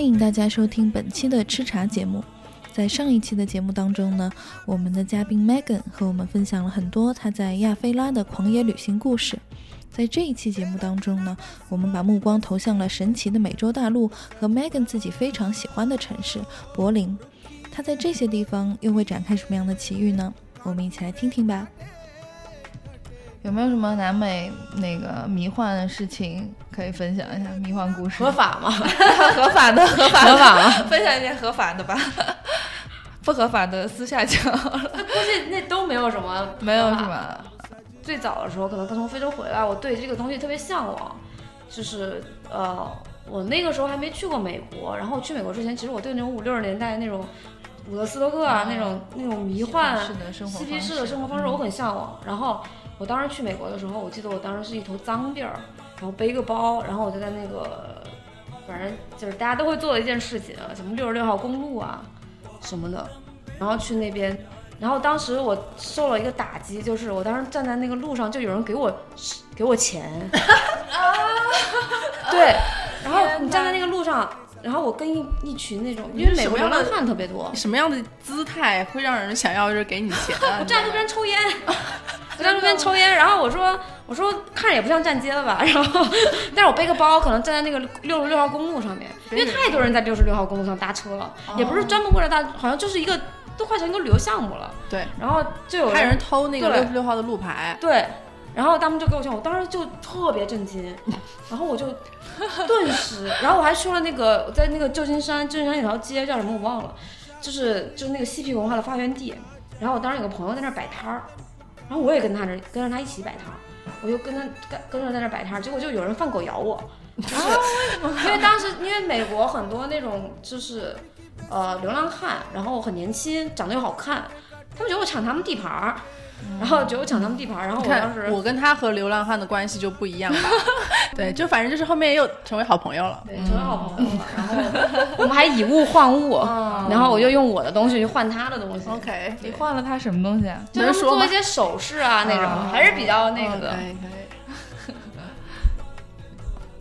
欢迎大家收听本期的吃茶节目。在上一期的节目当中呢，我们的嘉宾 Megan 和我们分享了很多他在亚非拉的狂野旅行故事。在这一期节目当中呢，我们把目光投向了神奇的美洲大陆和 Megan 自己非常喜欢的城市柏林。他在这些地方又会展开什么样的奇遇呢？我们一起来听听吧。有没有什么南美那个迷幻的事情可以分享一下？迷幻故事合法吗？合法的，合法合法吗？分享一些合法的吧。不合法的私下讲。估计那都没有什么，没有什么？最早的时候，可能刚从非洲回来，我对这个东西特别向往。就是呃，我那个时候还没去过美国，然后去美国之前，其实我对那种五六十年代那种伍德斯托克啊，那种那种迷幻、嬉皮士的生活方式，我很向往。然后。我当时去美国的时候，我记得我当时是一头脏辫儿，然后背个包，然后我就在那个，反正就是大家都会做的一件事情，什么六十六号公路啊什么的，然后去那边，然后当时我受了一个打击，就是我当时站在那个路上，就有人给我给我钱，对，然后你站在那个路上，然后我跟一一群那种，因为美国流浪汉特别多，什么样的姿态会让人想要就是给你钱？我站在路边抽烟。在路边抽烟，然后我说我说看着也不像站街了吧，然后但是我背个包，可能站在那个六十六号公路上面，因为太多人在六十六号公路上搭车了，也不是专门为了搭，好像就是一个都快成一个旅游项目了。对，然后就有人偷那个六十六号的路牌。对，然后他们就给我钱，我当时就特别震惊，然后我就顿时，然后我还去了那个在那个旧金山，旧金山有条街叫什么我忘了，就是就是那个嬉皮文化的发源地，然后我当时有个朋友在那儿摆摊儿。然后我也跟他这跟着他一起摆摊儿，我就跟他跟跟着在那摆摊儿，结果就有人放狗咬我，就是 因为当时因为美国很多那种就是呃流浪汉，然后很年轻，长得又好看，他们觉得我抢他们地盘儿。然后就抢他们地盘，然后我当时我跟他和流浪汉的关系就不一样吧？对，就反正就是后面又成为好朋友了，对，成为好朋友了。然后 我们还以物换物，然后我就用我的东西去换他的东西。OK，你换了他什么东西啊？就是做一些首饰啊那种，还是比较那个的。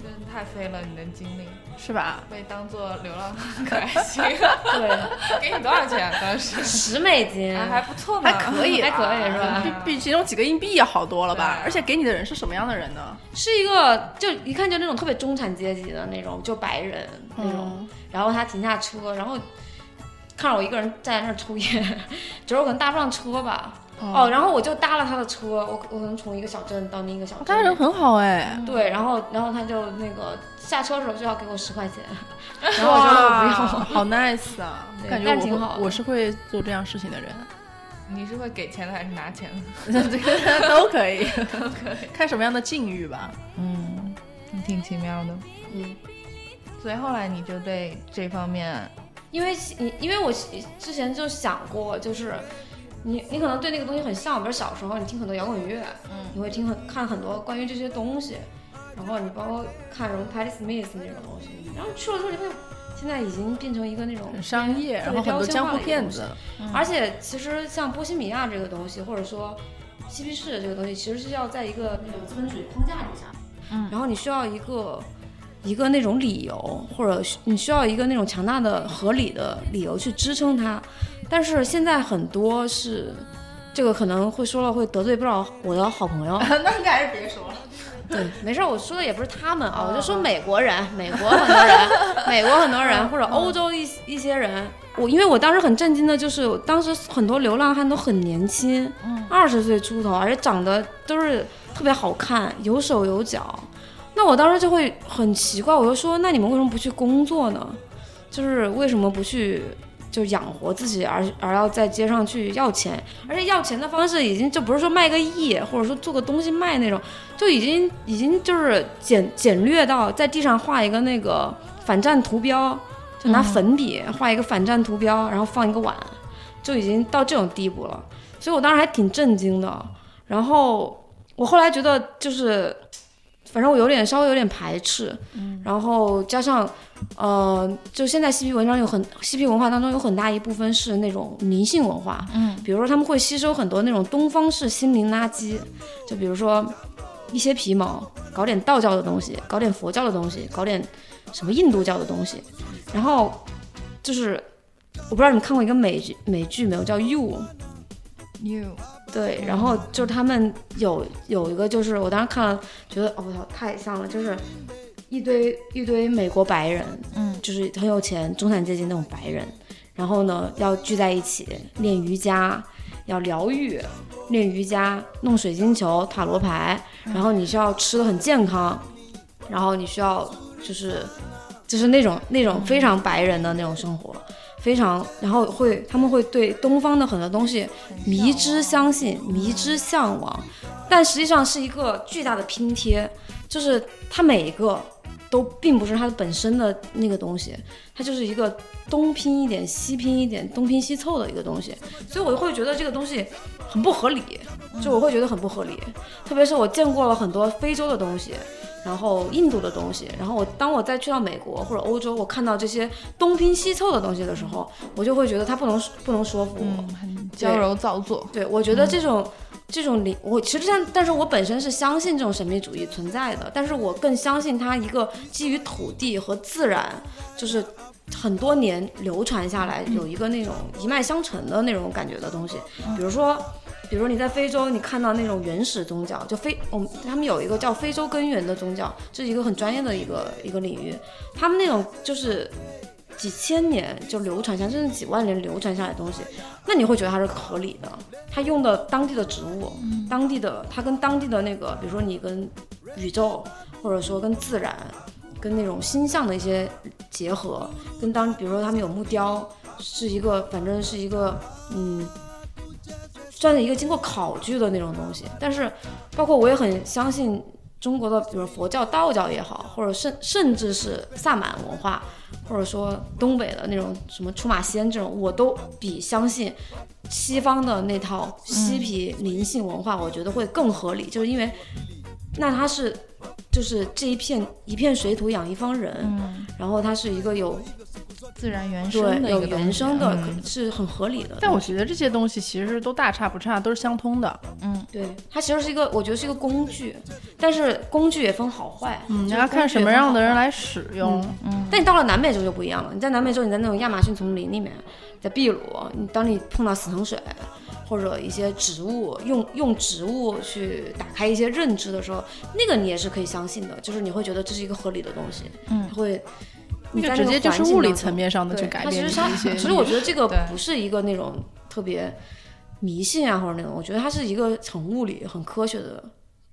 真的太飞了，你的经历。是吧？被当做流浪汉可还行。对，给你多少钱？当时十美金，还不错嘛，还可以，还可以是吧？比比其中几个硬币要好多了吧？而且给你的人是什么样的人呢？是一个就一看就那种特别中产阶级的那种，就白人那种。然后他停下车，然后看着我一个人站在那儿抽烟，觉得我可能搭不上车吧。哦，然后我就搭了他的车，我我可能从一个小镇到另一个小镇。他人很好哎。对，然后然后他就那个。下车的时候就要给我十块钱，然后我说我不要，好 nice 啊！感觉挺好，我是会做这样事情的人。你是会给钱的还是拿钱的？这个都可以，都可以，看什么样的境遇吧。嗯，挺奇妙的。嗯，所以后来你就对这方面，因为你因为我之前就想过，就是你你可能对那个东西很向往，比如小时候你听很多摇滚乐，嗯，你会听很看很多关于这些东西。然后你包括看什么 Patti Smith 那种东西，然后去了之后你会现在已经变成一个那种商业，然后很多江湖骗子。而且其实像波西米亚这个东西，或者说嬉皮士这个东西，其实是要在一个那种资本主义框架底下，嗯，然后你需要一个一个那种理由，或者你需要一个那种强大的合理的理由去支撑它。但是现在很多是这个可能会说了会得罪不少我的好朋友，那应该还是别说了。对，没事儿，我说的也不是他们啊，我就说美国人，美国很多人，美国很多人，或者欧洲一一些人，我因为我当时很震惊的就是，当时很多流浪汉都很年轻，二十岁出头，而且长得都是特别好看，有手有脚，那我当时就会很奇怪，我就说，那你们为什么不去工作呢？就是为什么不去？就养活自己，而而要在街上去要钱，而且要钱的方式已经就不是说卖个艺，或者说做个东西卖那种，就已经已经就是简简略到在地上画一个那个反战图标，就拿粉笔画一个反战图标，然后放一个碗，就已经到这种地步了。所以我当时还挺震惊的。然后我后来觉得就是。反正我有点稍微有点排斥，然后加上，呃，就现在嬉皮文章有很嬉皮文化当中有很大一部分是那种灵性文化，嗯，比如说他们会吸收很多那种东方式心灵垃圾，就比如说一些皮毛，搞点道教的东西，搞点佛教的东西，搞点什么印度教的东西，然后就是我不知道你们看过一个美剧美剧没有，叫《You》。You 对，然后就是他们有有一个，就是我当时看了，觉得哦我操太像了，就是一堆一堆美国白人，嗯，就是很有钱中产阶级那种白人，然后呢要聚在一起练瑜伽，要疗愈，练瑜伽，弄水晶球、塔罗牌，然后你需要吃的很健康，然后你需要就是就是那种那种非常白人的那种生活。非常，然后会他们会对东方的很多东西迷之相信、迷之向往，但实际上是一个巨大的拼贴，就是它每一个都并不是它本身的那个东西，它就是一个东拼一点、西拼一点、东拼西凑的一个东西，所以我会觉得这个东西很不合理，就我会觉得很不合理，特别是我见过了很多非洲的东西。然后印度的东西，然后我当我再去到美国或者欧洲，我看到这些东拼西凑的东西的时候，我就会觉得它不能不能说服我。嗯，很矫揉造作。对，我觉得这种、这种灵，我其实像，但是我本身是相信这种神秘主义存在的，但是我更相信它一个基于土地和自然，就是很多年流传下来，有一个那种一脉相承的那种感觉的东西，比如说。比如你在非洲，你看到那种原始宗教，就非我们他们有一个叫非洲根源的宗教，这是一个很专业的一个一个领域。他们那种就是几千年就流传下来，甚至几万年流传下来的东西，那你会觉得它是合理的。它用的当地的植物，当地的它跟当地的那个，比如说你跟宇宙，或者说跟自然，跟那种星象的一些结合，跟当比如说他们有木雕，是一个反正是一个嗯。算是一个经过考据的那种东西，但是包括我也很相信中国的，比如佛教、道教也好，或者甚甚至是萨满文化，或者说东北的那种什么出马仙这种，我都比相信西方的那套嬉皮灵性文化，我觉得会更合理，就是因为那它是就是这一片一片水土养一方人，嗯，然后它是一个有自然原生的一个原生的，嗯可是很合理的。但我觉得这些东西其实都大差不差，都是相通的。嗯对，它其实是一个，我觉得是一个工具，但是工具也分好坏。嗯，你要看什么样的人来使用。嗯但你到了南美洲就不一样了。你在南美洲，你在那种亚马逊丛林里面，在秘鲁，你当你碰到死藤水或者一些植物，用用植物去打开一些认知的时候，那个你也是可以相信的，就是你会觉得这是一个合理的东西，嗯它会。那你在那个直接就是物理层面上的去改变它其实它你的一些其实我觉得这个不是一个那种特别迷信啊或者那种，我觉得它是一个很物理、很科学的，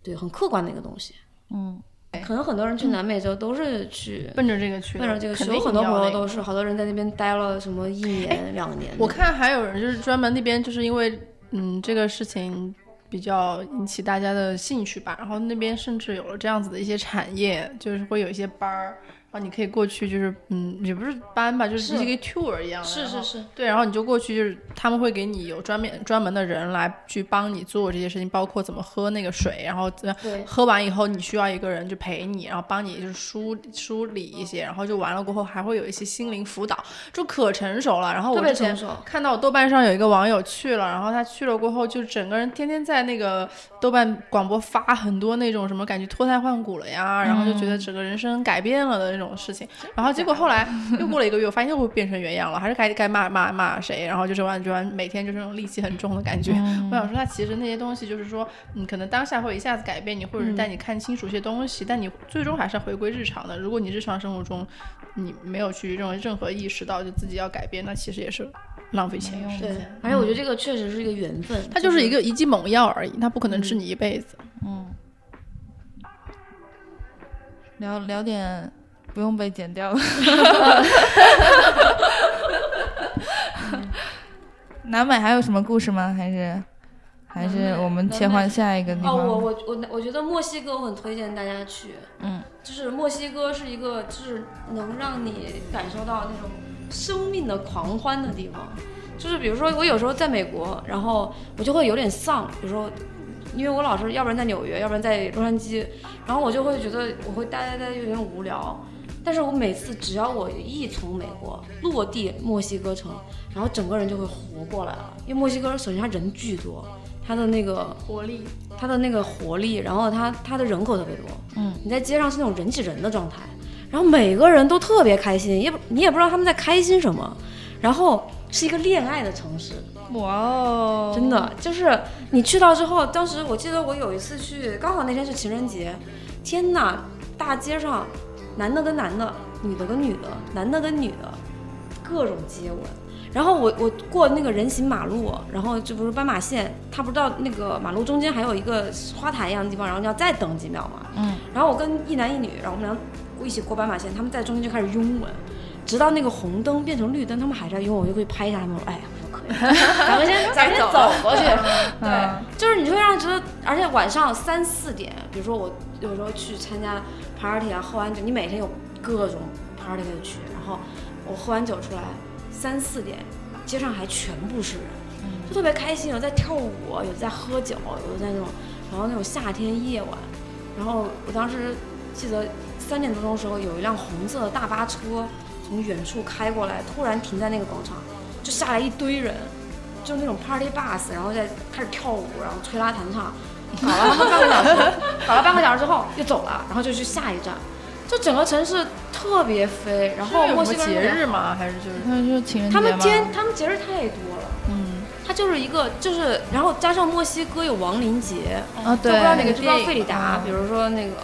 对，很客观的一个东西。嗯，可能很多人去南美洲都是去奔着这个去的，奔着这个去，有很多朋友都是，好多人在那边待了什么一年、两年。我看还有人就是专门那边就是因为嗯这个事情比较引起大家的兴趣吧，然后那边甚至有了这样子的一些产业，就是会有一些班儿。你可以过去，就是嗯，也不是班吧，就是是一个 tour 一样的。是是是，对，然后你就过去，就是他们会给你有专门专门的人来去帮你做这些事情，包括怎么喝那个水，然后怎么喝完以后你需要一个人就陪你，然后帮你就是梳梳理一些，然后就完了过后还会有一些心灵辅导，就可成熟了。然后我特别之前成熟看到我豆瓣上有一个网友去了，然后他去了过后就整个人天天在那个豆瓣广播发很多那种什么感觉脱胎换骨了呀，然后就觉得整个人生改变了的那种事情。然后结果后来又 过了一个月，我发现又变成原样了，还是该该骂骂骂谁，然后就是完全每天就是那种戾气很重的感觉。我想说，他其实那些东西就是说，你，可能当下会一下子改变你，或者是带你看清楚一些东西，但你最终还是要回归日常的。如果你日常生活中你没有去任何任何意识到就自己要改变，那其实也是浪费钱时对间。，而且我觉得这个确实是一个缘分，它就是一个一剂猛药而已，它不可能治你一辈子。嗯，聊聊点不用被剪掉了。南美还有什么故事吗？还是还是我们切换下一个地哦，我？我我我觉得墨西哥我很推荐大家去，嗯，就是墨西哥是一个就是能让你感受到那种生命的狂欢的地方。就是比如说我有时候在美国，然后我就会有点丧，比如说。因为我老是要不然在纽约，要不然在洛杉矶，然后我就会觉得我会待待待有点无聊。但是我每次只要我一从美国落地墨西哥城，然后整个人就会活过来了。因为墨西哥首先它人巨多，它的那个活力，它的那个活力，然后它它的人口特别多，嗯，你在街上是那种人挤人的状态，然后每个人都特别开心，也不你也不知道他们在开心什么，然后是一个恋爱的城市，哇哦，真的就是你去到之后，当时我记得我有一次去，刚好那天是情人节，天呐，大街上男的跟男的，女的跟女的，男的跟女的，各种接吻。然后我我过那个人行马路，然后这不是斑马线，他不是到那个马路中间还有一个花坛一样的地方，然后你要再等几秒嘛。嗯。然后我跟一男一女，然后我们俩一起过斑马线，他们在中间就开始拥吻，直到那个红灯变成绿灯，他们还在拥，我就会拍一下他们，说哎呀不可以，咱们先咱们先走过去。对，就是你会让人觉得，而且晚上三四点，比如说我有时候去参加 party 啊，喝完酒，你每天有各种 party 可以去，然后我喝完酒出来。三四点，街上还全部是人，就特别开心，有在跳舞，有在喝酒，有在那种，然后那种夏天夜晚，然后我当时记得三点多钟的时候，有一辆红色的大巴车从远处开过来，突然停在那个广场，就下来一堆人，就那种 party bus，然后在开始跳舞，然后吹拉弹唱，搞了半个小时，搞了半个小时之后又走了，然后就去下一站。就整个城市特别飞，然后墨西哥节日吗？还是就是？他说情人节他们节他们节日太多了，嗯，它就是一个就是，然后加上墨西哥有亡灵节啊，对，不知道哪个知道费里达，比如说那个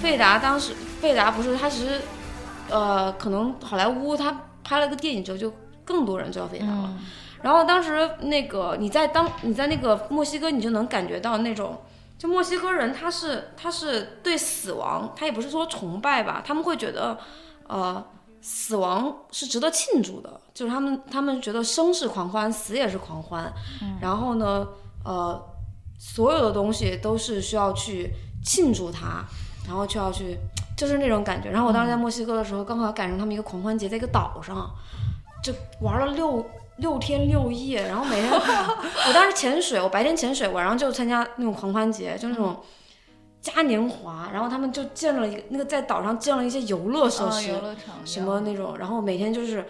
费里达当时费里达不是他其实，呃，可能好莱坞他拍了个电影之后就更多人知道费里达了，然后当时那个你在当你在那个墨西哥你就能感觉到那种。就墨西哥人，他是他是对死亡，他也不是说崇拜吧，他们会觉得，呃，死亡是值得庆祝的，就是他们他们觉得生是狂欢，死也是狂欢，然后呢，呃，所有的东西都是需要去庆祝它，然后就要去，就是那种感觉。然后我当时在墨西哥的时候，刚好赶上他们一个狂欢节，在一个岛上，就玩了六。六天六夜，然后每天，我当时潜水，我白天潜水，晚上就参加那种狂欢节，就那种嘉年华，然后他们就建了一个那个在岛上建了一些游乐设施，什么那种，然后每天就是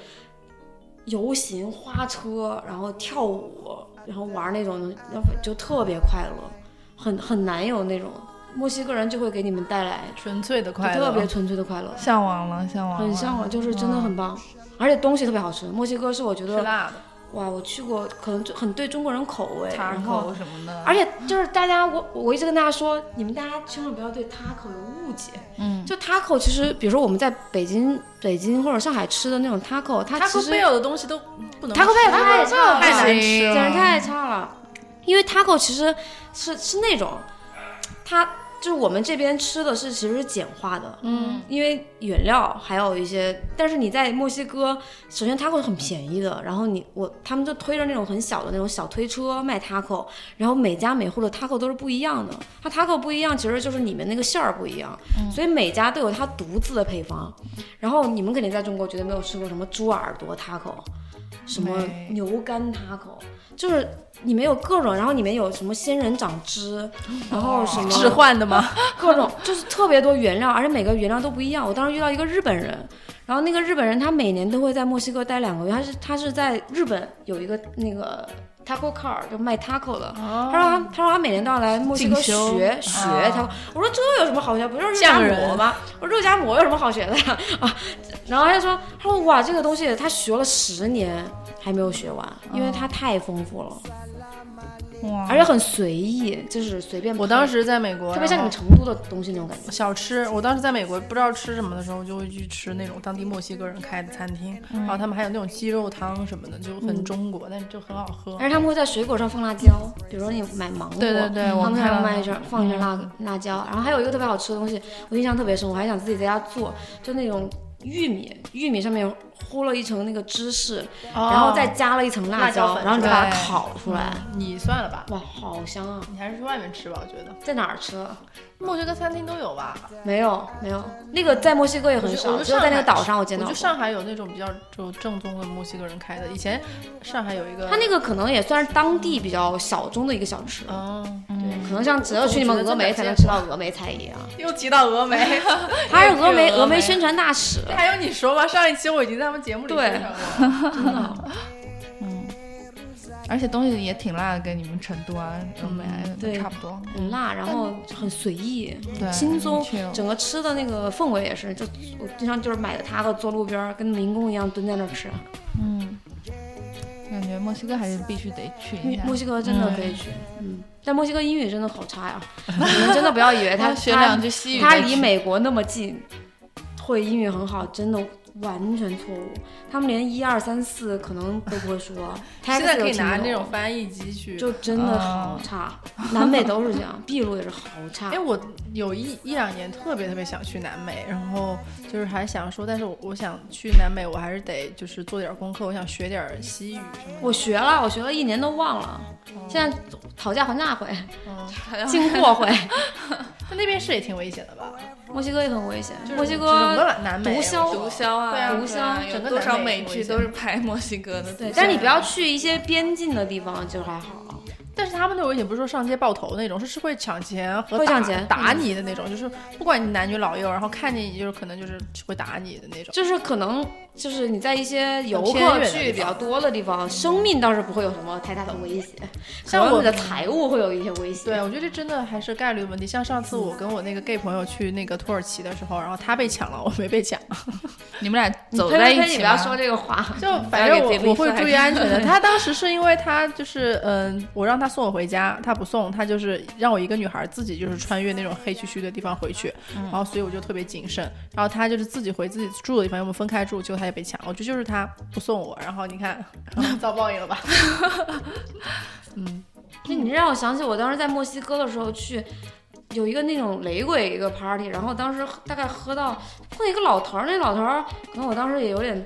游行、花车，然后跳舞，然后玩那种，就特别快乐，很很难有那种墨西哥人就会给你们带来纯粹的快乐，特别纯粹的快乐，向往了，向往，很向往，就是真的很棒。而且东西特别好吃，墨西哥是我觉得辣的，哇，我去过，可能就很对中国人口味，然后什么的。而且就是大家，我我一直跟大家说，你们大家千万不要对 taco 有误解。嗯。就 taco 其实，比如说我们在北京、北京或者上海吃的那种 taco，它其实。有的东西都不能。taco 太差了，太难吃，简直太差了。因为 taco 其实是是那种，它。就是我们这边吃的是其实是简化的，嗯，因为原料还有一些，但是你在墨西哥，首先 taco 是很便宜的，然后你我他们就推着那种很小的那种小推车卖 taco，然后每家每户的 taco 都是不一样的，它 taco 不一样，其实就是里面那个馅儿不一样，所以每家都有它独自的配方，然后你们肯定在中国绝对没有吃过什么猪耳朵 taco，什么牛肝 taco，就是。里面有各种，然后里面有什么仙人掌汁，然后什么置换的吗？各种就是特别多原料，而且每个原料都不一样。我当时遇到一个日本人，然后那个日本人他每年都会在墨西哥待两个月，他是他是在日本有一个那个 taco car 就卖 taco 的，他说他他说他每年都要来墨西哥学学 taco。我说这有什么好学？不就是肉夹馍吗？我说肉夹馍有什么好学的呀？啊，然后他就说他说哇这个东西他学了十年还没有学完，因为它太丰富了。而且很随意，就是随便。我当时在美国，特别像你们成都的东西那种感觉。小吃，我当时在美国不知道吃什么的时候，就会去吃那种当地墨西哥人开的餐厅，然后他们还有那种鸡肉汤什么的，就很中国，但是就很好喝。而且他们会在水果上放辣椒，比如说你买芒果，对对对，他们还会卖一圈放一圈辣辣椒。然后还有一个特别好吃的东西，我印象特别深，我还想自己在家做，就那种玉米，玉米上面。糊了一层那个芝士，然后再加了一层辣椒，然后你再把它烤出来。你算了吧，哇，好香啊！你还是去外面吃吧，我觉得。在哪儿吃？墨西哥餐厅都有吧？没有，没有。那个在墨西哥也很少，只有在那个岛上我见到。就上海有那种比较就正宗的墨西哥人开的。以前上海有一个，他那个可能也算是当地比较小众的一个小吃。哦，对，可能像只有去你们峨眉才能吃到峨眉菜一样。又提到峨眉，他是峨眉峨眉宣传大使。还有你说吧？上一期我已经在他们节目里对。真的，嗯，而且东西也挺辣的，跟你们成都啊、东北啊对差不多。很辣，然后很随意，对轻松整个吃的那个氛围也是，就我经常就是买个它和坐路边儿，跟民工一样蹲在那儿吃。嗯，感觉墨西哥还是必须得去一下。墨西哥真的可以去，嗯，但墨西哥英语真的好差呀，你们真的不要以为他 学两句西语他离美国那么近，会英语很好，真的完全错误。他们连一二三四可能都不会说，现在可以拿那种翻译机去。就真的好差，南美都是这样，秘鲁也是好差 哎，。我有一一两年特别特别想去南美，然后就是还想说，但是我我想去南美，我还是得就是做点功课，我想学点西语什么的。我学了，我学了一年都忘了，现在讨价还价回，嗯，进货回。那那边是也挺危险的吧？墨西哥也很危险，墨西哥南美毒枭毒枭啊，毒枭有整个多少美剧都是拍墨西哥的。对，但是你不要去一些边境的地方就还好。但是他们那种危险不是说上街爆头那种，是是会抢钱和打会抢钱打你的那种，就是不管你男女老幼，然后看见你就是可能就是会打你的那种。就是可能就是你在一些游客去比较多的地方，生命倒是不会有什么太大的威胁，像我可能你的财务会有一些威胁。对，我觉得这真的还是概率问题。像上次我跟我那个 gay 朋友去那个土耳其的时候，然后他被抢了，我没被抢，你们俩你走在一起你不要说这个话。就反正我我会注意安全的。他当时是因为他就是嗯，我让他送我回家，他不送，他就是让我一个女孩自己就是穿越那种黑黢黢的地方回去，然后所以我就特别谨慎。然后他就是自己回自己住的地方，因为我们分开住，结果他也被抢。我觉得就是他不送我，然后你看 遭报应了吧？嗯，那你让我想起我当时在墨西哥的时候去。有一个那种雷鬼一个 party，然后当时大概喝到碰一个老头儿，那老头儿可能我当时也有点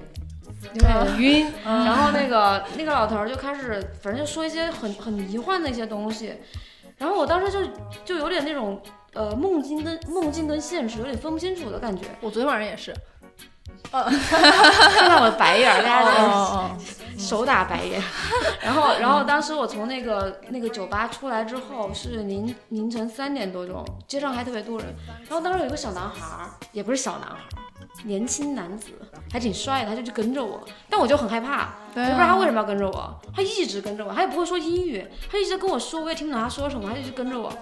有点晕，然后那个那个老头儿就开始反正就说一些很很迷幻的一些东西，然后我当时就就有点那种呃梦境跟梦境跟现实有点分不清楚的感觉，我昨天晚上也是。看到我的白眼儿，大家在哦手打白眼。然后，然后当时我从那个那个酒吧出来之后是凌凌晨三点多钟，街上还特别多人。然后当时有一个小男孩儿，也不是小男孩儿，年轻男子，还挺帅的，他就去跟着我，但我就很害怕，我对就不知道他为什么要跟着我，他一直跟着我，他也不会说英语，他一直跟我说，我也听不懂他说什么，他就一直跟着我。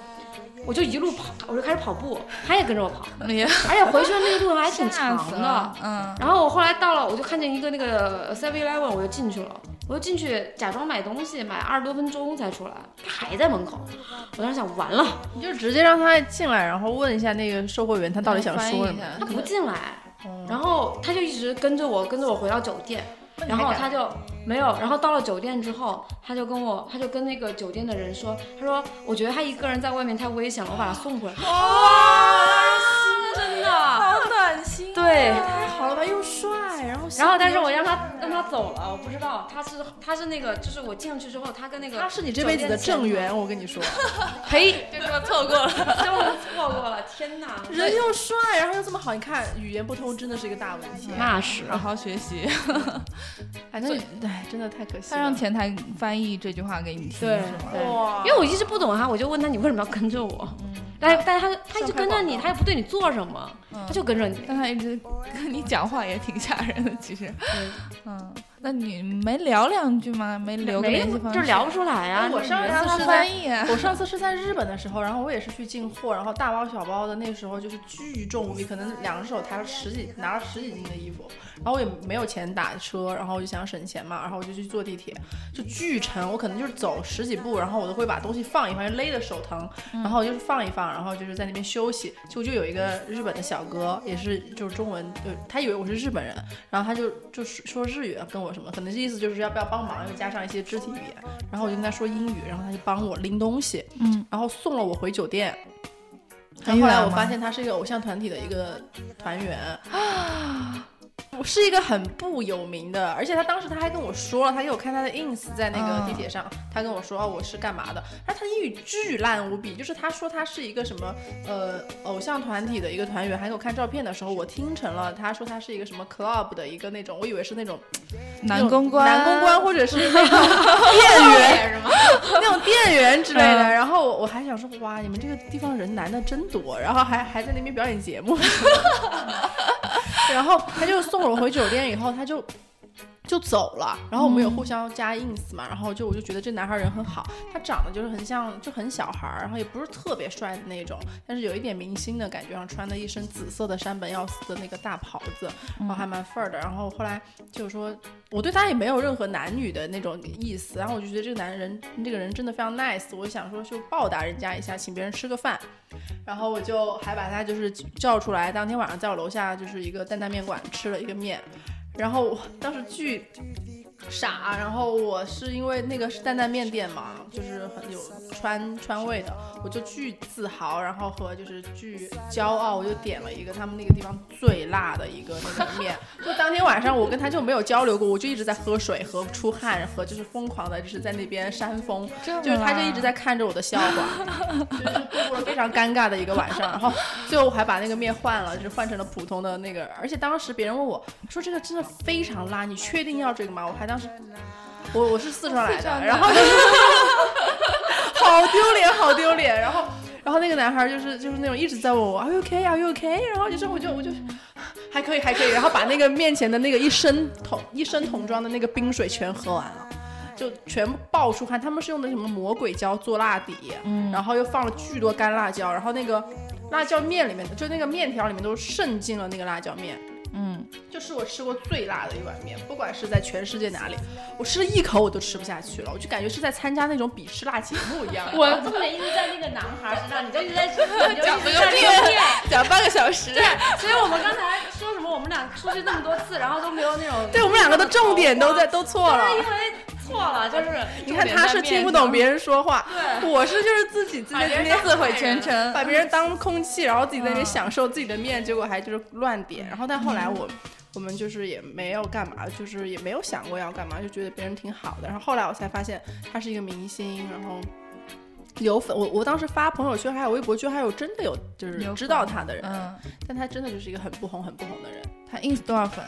我就一路跑，我就开始跑步，他也跟着我跑，哎呀，而且回去的那个路还挺长的。嗯，然后我后来到了，我就看见一个那个 Seven Eleven，我就进去了，我就进去假装买东西，买二十多分钟才出来，他还在门口。我当时想，完了，你就直接让他进来，然后问一下那个售货员他到底想说什么。他不进来，哦然后他就一直跟着我，跟着我回到酒店。然后他就没有，然后到了酒店之后，他就跟我，他就跟那个酒店的人说，他说我觉得他一个人在外面太危险了，我把他送回来。暖心。对。太好了吧，又帅，然后然后，但是我让他让他走了，我不知道他是他是那个，就是我进去之后，他跟那个他是你这辈子的正缘，我跟你说，呸，就这么错过了。就错过了，天哪！人又帅，然后又这么好，你看语言不通真的是一个大问题。那是好好学习。反正哎，真的太可惜他。让前台翻译这句话给你听对是吗？对哇，因为我一直不懂他，我就问他你为什么要跟着我？但但是他他一直跟着你，他也不对你做什么，他就跟着你。但他一直跟你讲话也挺吓人的，其实。嗯，那你没聊两句吗？没留个联系方式？就是聊不出来啊！我上次是在翻译啊。我上次是在日本的时候，然后我也是去进货，然后大包小包的，那时候就是巨重无比，可能两只手抬了十几，拿了十几斤的衣服，然后我也没有钱打车，然后我就想省钱嘛，然后我就去坐地铁，就巨沉，我可能就是走十几步，然后我都会把东西放一放，就勒得手疼，然后就是放一放，然后就是在那边休息，就就有一个日本的小哥，也是就是中文，就他以为我是日本人，然后他就就说日语跟我什么，可能是意思就是要不要帮忙，又加上一些肢体语言，然后我就跟他说英语，然后他就帮我拎东西，嗯，然后送了我回酒店。然后后来我发现他是一个偶像团体的一个团员我是一个很不有名的，而且他当时他还跟我说了，他给我看他的 ins 在那个嗯地铁上，他跟我说、哦、我是干嘛的，然后他英语巨烂无比，就是他说他是一个什么呃偶像团体的一个团员，还给我看照片的时候，我听成了他说他是一个什么 club 的一个那种，我以为是那种男公关，男公关或者是那种店员？那种店员之类的。嗯然后我我还想说，哇，你们这个地方人男的真多，然后还还在那边表演节目。然后他就送我回酒店以后，他就。就走了，然后我们有互相加 ins 嘛，然后就我就觉得这男孩人很好，他长得就是很像就很小孩儿，然后也不是特别帅的那种，但是有一点明星的感觉，然后穿的一身紫色的山本耀司的那个大袍子，然后还蛮范儿的，然后后来就是说我对他也没有任何男女的那种意思，然后我就觉得这个男人这个人真的非常 nice，我想说就报答人家一下，请别人吃个饭，然后我就还把他就是叫出来，当天晚上在我楼下就是一个担担面馆吃了一个面。然后当时巨傻，然后我是因为那个是担担面店嘛，就是很有川川味的，我就巨自豪，然后和就是巨骄傲，我就点了一个他们那个地方最辣的一个那个面。就当天晚上我跟他就没有交流过，我就一直在喝水和出汗和就是疯狂的就是在那边扇风，就是他就一直在看着我的笑话，就是度过了非常尴尬的一个晚上。然后最后我还把那个面换了，就是换成了普通的那个，而且当时别人问我说这个真的非常辣，你确定要这个吗？我还当时我我是四川来的，然后就是 好丢脸，好丢脸。然后然后那个男孩就是就是那种一直在问我 Are you okay? Are you okay? 然后就是我就我就还可以还可以，然后把那个面前的那个一升桶一升桶装的那个冰水全喝完了。就全部爆出汗，他们是用的什么魔鬼椒做辣底，嗯，然后又放了巨多干辣椒，然后那个辣椒面里面的，就那个面条里面都渗进了那个辣椒面，嗯，就是我吃过最辣的一碗面，不管是在全世界哪里，我吃了一口我都吃不下去了，我就感觉是在参加那种比吃辣节目一样。我重点一直在那个男孩身上，你就一直在讲讲这个面，讲半个小时。对，所以我们刚才说什么，我们俩出去那么多次，然后都没有那种，对我们两个的重点都在都错了，因为。错了，就是你看他是听不懂别人说话，对，我是就是自己自己自毁前程，把别人当空气，然后自己在那边享受自己的面，结果还就是乱点。然后但后来我我们就是也没有干嘛，就是也没有想过要干嘛，就觉得别人挺好的。然后后来我才发现他是一个明星，然后有粉，我我当时发朋友圈还有微博，圈还有真的有就是知道他的人，嗯，但他真的就是一个很不红很不红的人。他 ins 多少粉？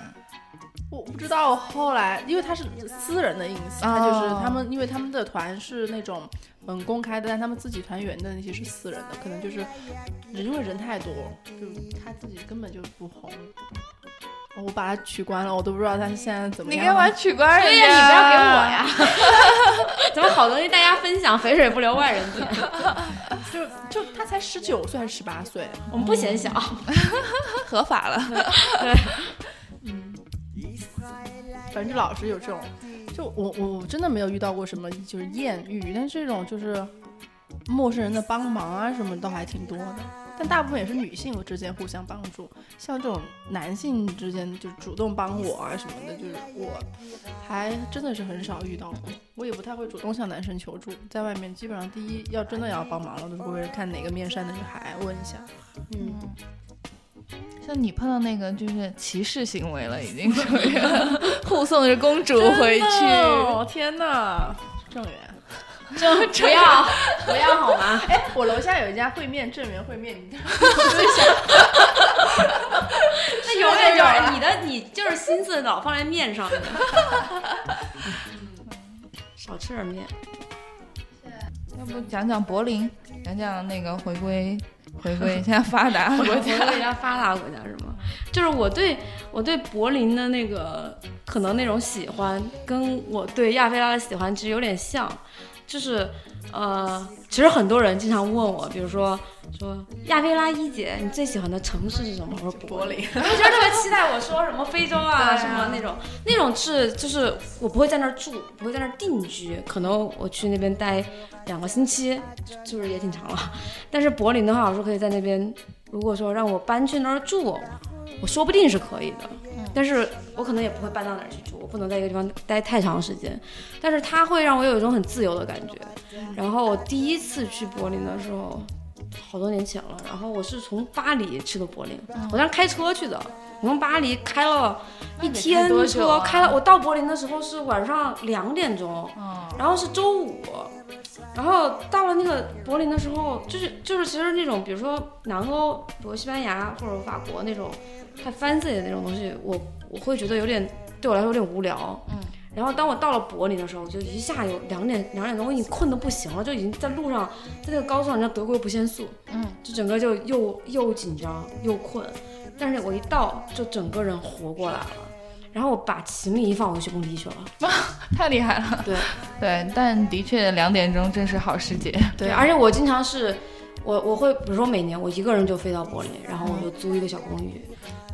我不知道，后来因为他是私人的 ins，他就是他们，因为他们的团是那种嗯公开的，但他们自己团员的那些是私人的，可能就是因为人太多，就他自己根本就不红。我把他取关了，我都不知道他现在怎么样。你给我取关人对呀，你不要给我呀！怎么好东西大家分享，肥水不流外人田。就就他才十九岁还是十八岁？我们不嫌小，合法了。对。反正就老是有这种，就我我真的没有遇到过什么就是艳遇，但这种就是陌生人的帮忙啊什么都还挺多的，但大部分也是女性之间互相帮助，像这种男性之间就主动帮我啊什么的，就是我还真的是很少遇到过，我也不太会主动向男生求助，在外面基本上第一要真的要帮忙了，都是会看哪个面善的女孩问一下，嗯。像你碰到那个就是歧视行为了，已经属于 护送着公主回去。哦天哪，郑源，郑不要不要好吗？哎，我楼下有一家烩面，郑源烩面，你那永远就是你的，你就是心思老放在面上面。少吃点面。要不讲讲柏林，讲讲那个回归。回归 一下发达国家，回归一下发达国家是吗？就是我对我对柏林的那个可能那种喜欢，跟我对亚非拉的喜欢其实有点像，就是呃，其实很多人经常问我，比如说说亚非拉一姐，你最喜欢的城市是什么？我说柏林。我就特别期待我说什么非洲啊 什么那种，那种是就是我不会在那儿住，不会在那儿定居，可能我去那边待。两个星期，就是也挺长了。但是柏林的话，我说可以在那边。如果说让我搬去那儿住，我说不定是可以的。但是我可能也不会搬到哪儿去住，我不能在一个地方待太长时间。但是它会让我有一种很自由的感觉。然后我第一次去柏林的时候，好多年前了。然后我是从巴黎去的柏林，我当时开车去的。我从巴黎开了一天车，开了。我到柏林的时候是晚上两点钟，然后是周五。然后到了那个柏林的时候，就是就是其实那种，比如说南欧，比如西班牙或者法国那种太 fancy 的那种东西，我我会觉得有点对我来说有点无聊。嗯。然后当我到了柏林的时候，就一下有两点两点钟，我已经困得不行了，就已经在路上，在那个高速上，你知道德国不限速，嗯，就整个就又又紧张又困，但是我一到就整个人活过来了。然后我把行李一放，我就去蹦迪去了。太厉害了。对对，但的确两点钟真是好时节。对，而且我经常是，我我会比如说每年我一个人就飞到柏林，然后我就租一个小公寓，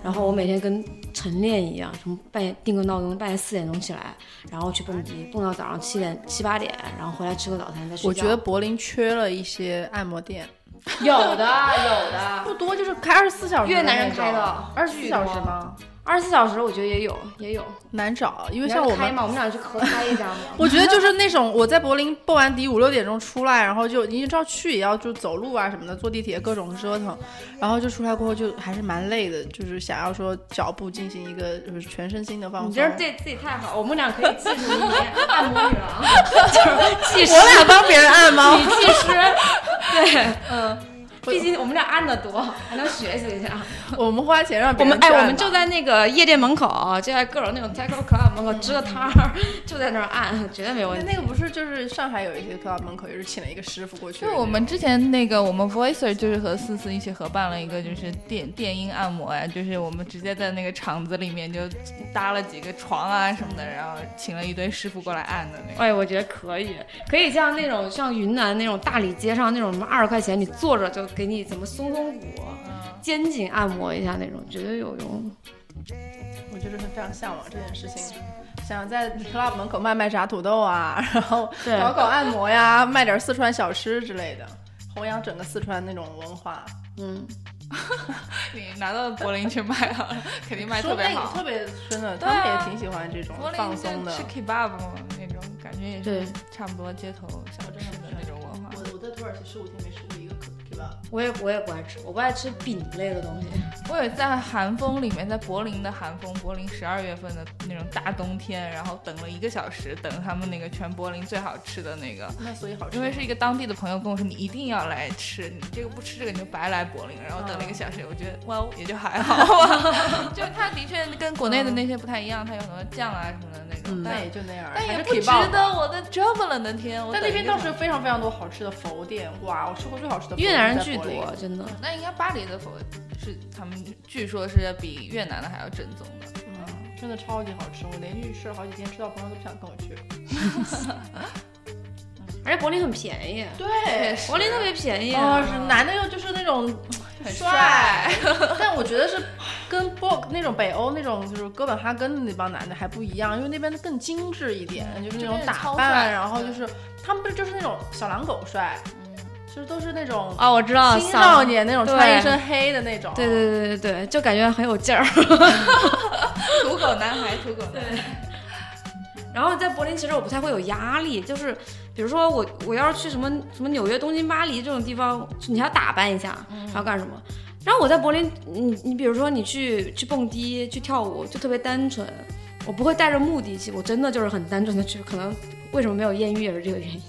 然后我每天跟晨练一样，从半夜定个闹钟，半夜四点钟起来，然后去蹦迪，蹦到早上七点七八点，然后回来吃个早餐再睡觉。我觉得柏林缺了一些按摩店，有的有的，不多，就是开二十四小时。越南人开的二十四小时吗？二十四小时我觉得也有也有，难找，因为像我们。我们俩去合开一家嘛。我觉得就是那种我在柏林蹦完迪五六点钟出来，然后就你知道去也要就走路啊什么的，坐地铁各种折腾，然后就出来过后就还是蛮累的，就是想要说脚步进行一个就是全身心的放松。你这对自己太好，我们俩可以记住你按摩女郎，就是技师，我俩帮别人按吗？女 技师，对，嗯。毕竟我们俩按的多，还能学习一下。我们花钱让我们哎，别人我们哎我们就在那个夜店门口，就在各种那种 techno club 门口支个摊儿，就在那儿按，绝对没问题。那个不是就是上海有一些 club 门口也是请了一个师傅过去。就我们之前那个，我们 Voicer 就是和思思一起合办了一个，就是电电音按摩呀，就是我们直接在那个场子里面就搭了几个床啊什么的，然后请了一堆师傅过来按的那个。哎，我觉得可以，可以像那种像云南那种大理街上那种什么二十块钱，你坐着就给你怎么松松骨、肩颈按摩一下那种，绝对有用。我就是非常向往这件事情，想在 club 门口卖卖炸土豆啊，然后搞搞按摩呀，卖点四川小吃之类的，弘扬整个四川那种文化。嗯，你拿到柏林去卖啊，肯定卖特别好。那个特别深的，他们也挺喜欢这种放松的就。吃 kebab 嘛，那种感觉也对是差不多街头小吃的那种文化。我我在土耳其十五天没吃我也我也不爱吃，我不爱吃饼类的东西。我有在寒风里面，在柏林的寒风，柏林十二月份的那种大冬天，然后等了一个小时，等他们那个全柏林最好吃的那个。那所以好吃，因为是一个当地的朋友跟我说，你一定要来吃，你这个不吃这个你就白来柏林。然后等了一个小时，我觉得哇，也就还好吧。就它的确跟国内的那些不太一样，它有很多酱啊什么的那种，那但也就那样，但也不值得我在这么冷的天。我但那边倒是等一个小时非常非常多好吃的佛店，哇！我吃过最好吃的佛越南人巨多，真的。那应该巴黎的佛是他们据说是比越南的还要正宗的。嗯，真的超级好吃，我连续吃了好几天，吃到朋友都不想跟我去。而且柏林很便宜，对，柏林特别便宜。哦，是男的又就是那种很帅，但我觉得是跟波那种北欧那种就是哥本哈根的那帮男的还不一样，因为那边的更精致一点，就是那种打扮，然后就是他们不是就是那种小狼狗帅，就都是那种啊，我知道，青少年那种穿一身黑的那种，对对对对对，就感觉很有劲儿。土狗男孩，土狗男孩。然后在柏林，其实我不太会有压力，就是比如说我我要是去什么什么纽约、东京、巴黎这种地方，你还要打扮一下，还要干什么？然后我在柏林，你你比如说你去去蹦迪、去跳舞，就特别单纯，我不会带着目的去，我真的就是很单纯的去，可能为什么没有艳遇也是这个原因。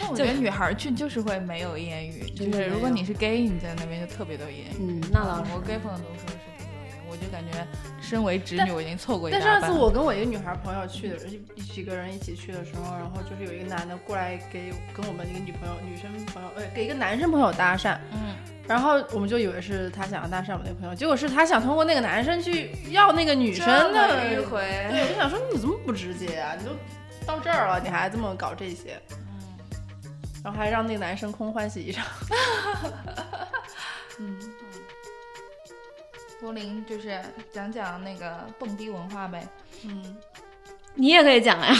那我觉得女孩儿去就是会没有艳遇，就是如果你是 gay，你在那边就特别多艳遇。嗯，那倒是。我 gay 朋友都说是特别多艳遇，我就感觉身为直女，我已经错过一但大半。上次我跟我一个女孩朋友去的，一一几个人一起去的时候，然后就是有一个男的过来给跟我们一个女朋友、女生朋友，呃，给一个男生朋友搭讪，嗯，然后我们就以为是他想要搭讪我们那个朋友，结果是他想通过那个男生去要那个女生的迂回，对，我就想说你怎么不直接啊？你都到这儿了，你还这么搞这些，然后还让那个男生空欢喜一场。嗯，柏林就是讲讲那个蹦迪文化呗。嗯，你也可以讲呀，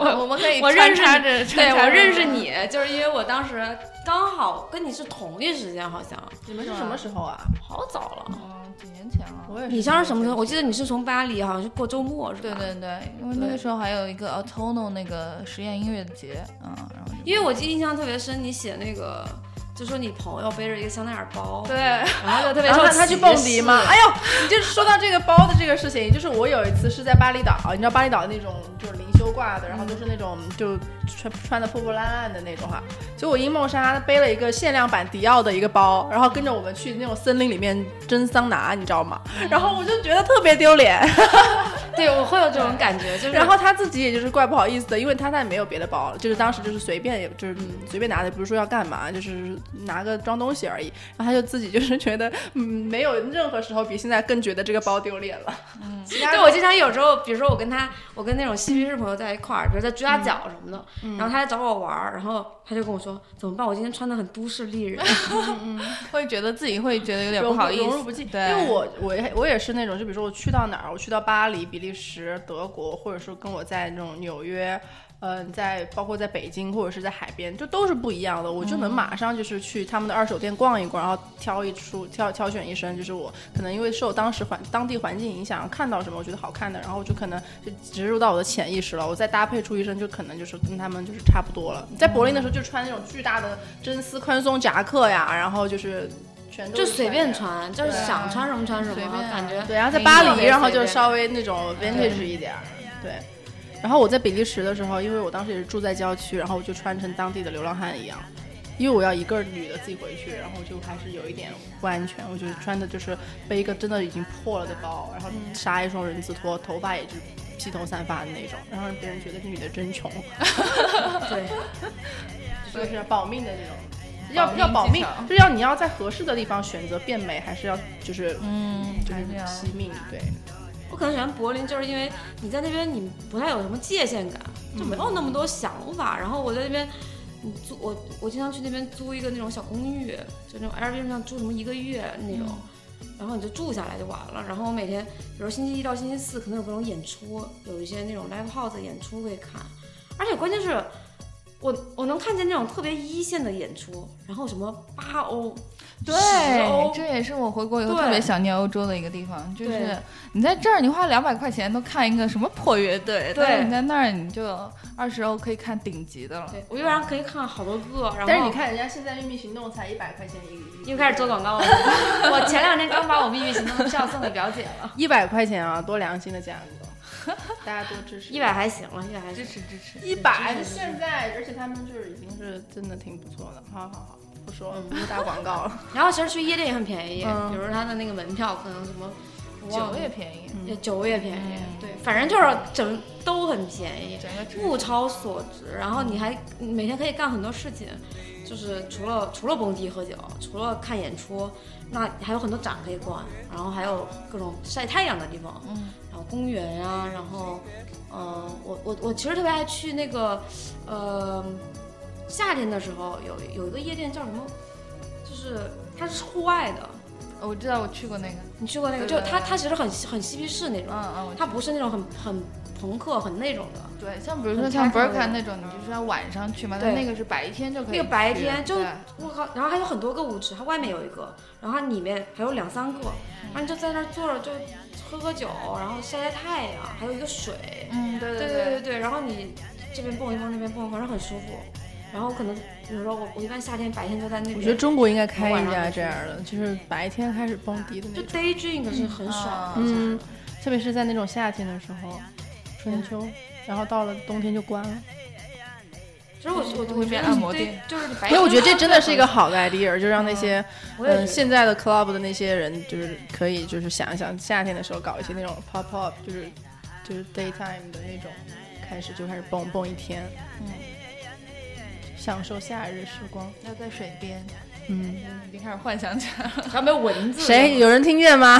我 我们可以我认识着，对我认识你，就是因为我当时刚好跟你是同一时间，好像你们是什么时候啊？好早了。嗯，几年前了。我也是。你像是什么时候？我记得你是从巴黎，好像是过周末是吧？对对对，因为那个时候还有一个 Autono 那个实验音乐节，嗯，然后就因为我记印象特别深，你写那个，就说你朋友背着一个香奈儿包，对，然后就特别 然后他他去蹦迪嘛？哎呦，你就说到这个包的这个事情，就是我有一次是在巴厘岛，你知道巴厘岛那种就是灵修挂的，然后都是那种就穿穿的破破烂烂的那种哈。结果樱梦莎背了一个限量版迪奥的一个包，然后跟着我们去那种森林里面蒸桑拿，你知道吗？然后我就觉得特别丢脸。对我会有这种感觉，就是然后他自己也就是怪不好意思的，因为他那没有别的包了，就是当时就是随便，也就是随便拿的，也不是说要干嘛，就是拿个装东西而已。然后他就自己就是觉得，嗯，没有任何时候比现在更觉得这个包丢脸了。嗯，对我经常有时候，比如说我跟他，我跟那种嬉皮士朋友在一块儿，比如在朱家角什么的，然后他来找我玩儿，然后他就跟我说怎么办？我今天穿的很都市丽人，会觉得自己会觉得有点不好意思，融入不进。对，因为我我也我也是那种，就比如说我去到哪儿，我去到巴黎、比利时、德国，或者说跟我在那种纽约。嗯、在包括在北京或者是在海边，就都是不一样的。我就能马上就是去他们的二手店逛一逛，然后挑一出挑挑选一身，就是我可能因为受当时环当地环境影响，看到什么我觉得好看的，然后就可能就植入到我的潜意识了。我再搭配出一身，就可能就是跟他们就是差不多了。在柏林的时候就穿那种巨大的真丝宽松夹克呀，然后就是全都就随便。穿，就是想穿什么穿什么，随便感觉对，然后在巴黎，然后就稍微那种 vintage 一点儿，对。然后我在比利时的时候，因为我当时也是住在郊区，然后我就穿成当地的流浪汉一样，因为我要一个女的自己回去，然后就还是有一点不安全。我就穿的就是背一个真的已经破了的包，然后杀一双人字拖，头发也是披头散发的那种，然后让别人觉得这女的真穷，对，就是保命的那种。要要保命，就是要你要在合适的地方选择变美，还是要就是嗯，就是惜命，对。我可能喜欢柏林，就是因为你在那边你不太有什么界限感，就没有那么多想法。然后我在那边，你租我我经常去那边租一个那种小公寓，就那种 Airbnb 上住什么一个月那种，然后你就住下来就完了。然后我每天，比如星期一到星期四可能有各种演出，有一些那种 live house 演出可以看，而且关键是。我我能看见那种特别一线的演出，然后什么八欧，对，这也是我回国以后特别想念欧洲的一个地方，就是你在这儿你花两百块钱都看一个什么破乐队，对但是你在那儿你就二十欧可以看顶级的了。对我一晚上可以看好多个，然后但是你看人家现在秘密行动才一百块钱一个，又开始做广告了。我前两天刚把我秘密行动的票送给表姐了，一百块钱啊，多良心的价格，大家多支持。一百还行了，一百还支。持支持，一百，现在而且他们就是已经是真的挺不错的。好好好，不说了，不打广告了。然后其实去夜店也很便宜，嗯。比如它的那个门票可能什么酒也便宜，也酒也便宜，嗯。对，反正就是整都很便宜，整个物超所值。然后你还每天可以干很多事情，就是除了除了蹦迪喝酒，除了看演出，那还有很多展可以逛，然后还有各种晒太阳的地方，嗯，然后公园呀、然后，呃，我我我其实特别爱去那个，呃，夏天的时候有有一个夜店叫什么，就是它是户外的，我知道我去过那个，你去过那个？对对对就它它其实很很嬉皮士那种，嗯嗯，它不是那种很很朋克很那种的。对，像比如说像 casual 的 Berkan 那种，你就是要晚上去嘛，对。但那个是白天就可以。那个白天就我靠，然后还有很多个舞池，它外面有一个，然后它里面还有两三个，然后你就在那坐着就喝喝酒，然后晒晒太阳，还有一个水，嗯，对对对。对对，然后你这边蹦一蹦，那边蹦，反正很舒服。然后可能比如说我我一般夏天白天就在那边，我觉得中国应该开一家这样的，就是白天开始蹦迪的那种就。day drink 是很爽的。嗯，特别是在那种夏天的时候，春秋，然后到了冬天就关了。其实我我我觉变得按摩店就是白天，因为我觉得这真的是一个好的 idea，就让那些嗯现在的 club 的那些人，就是可以就是想一想夏天的时候搞一些那种 pop up，就是就是 daytime 的那种，开始就开始蹦蹦一天，嗯，享受夏日时光。要在水边，嗯，已经开始幻想起来了。还有没有蚊子？谁有人听见吗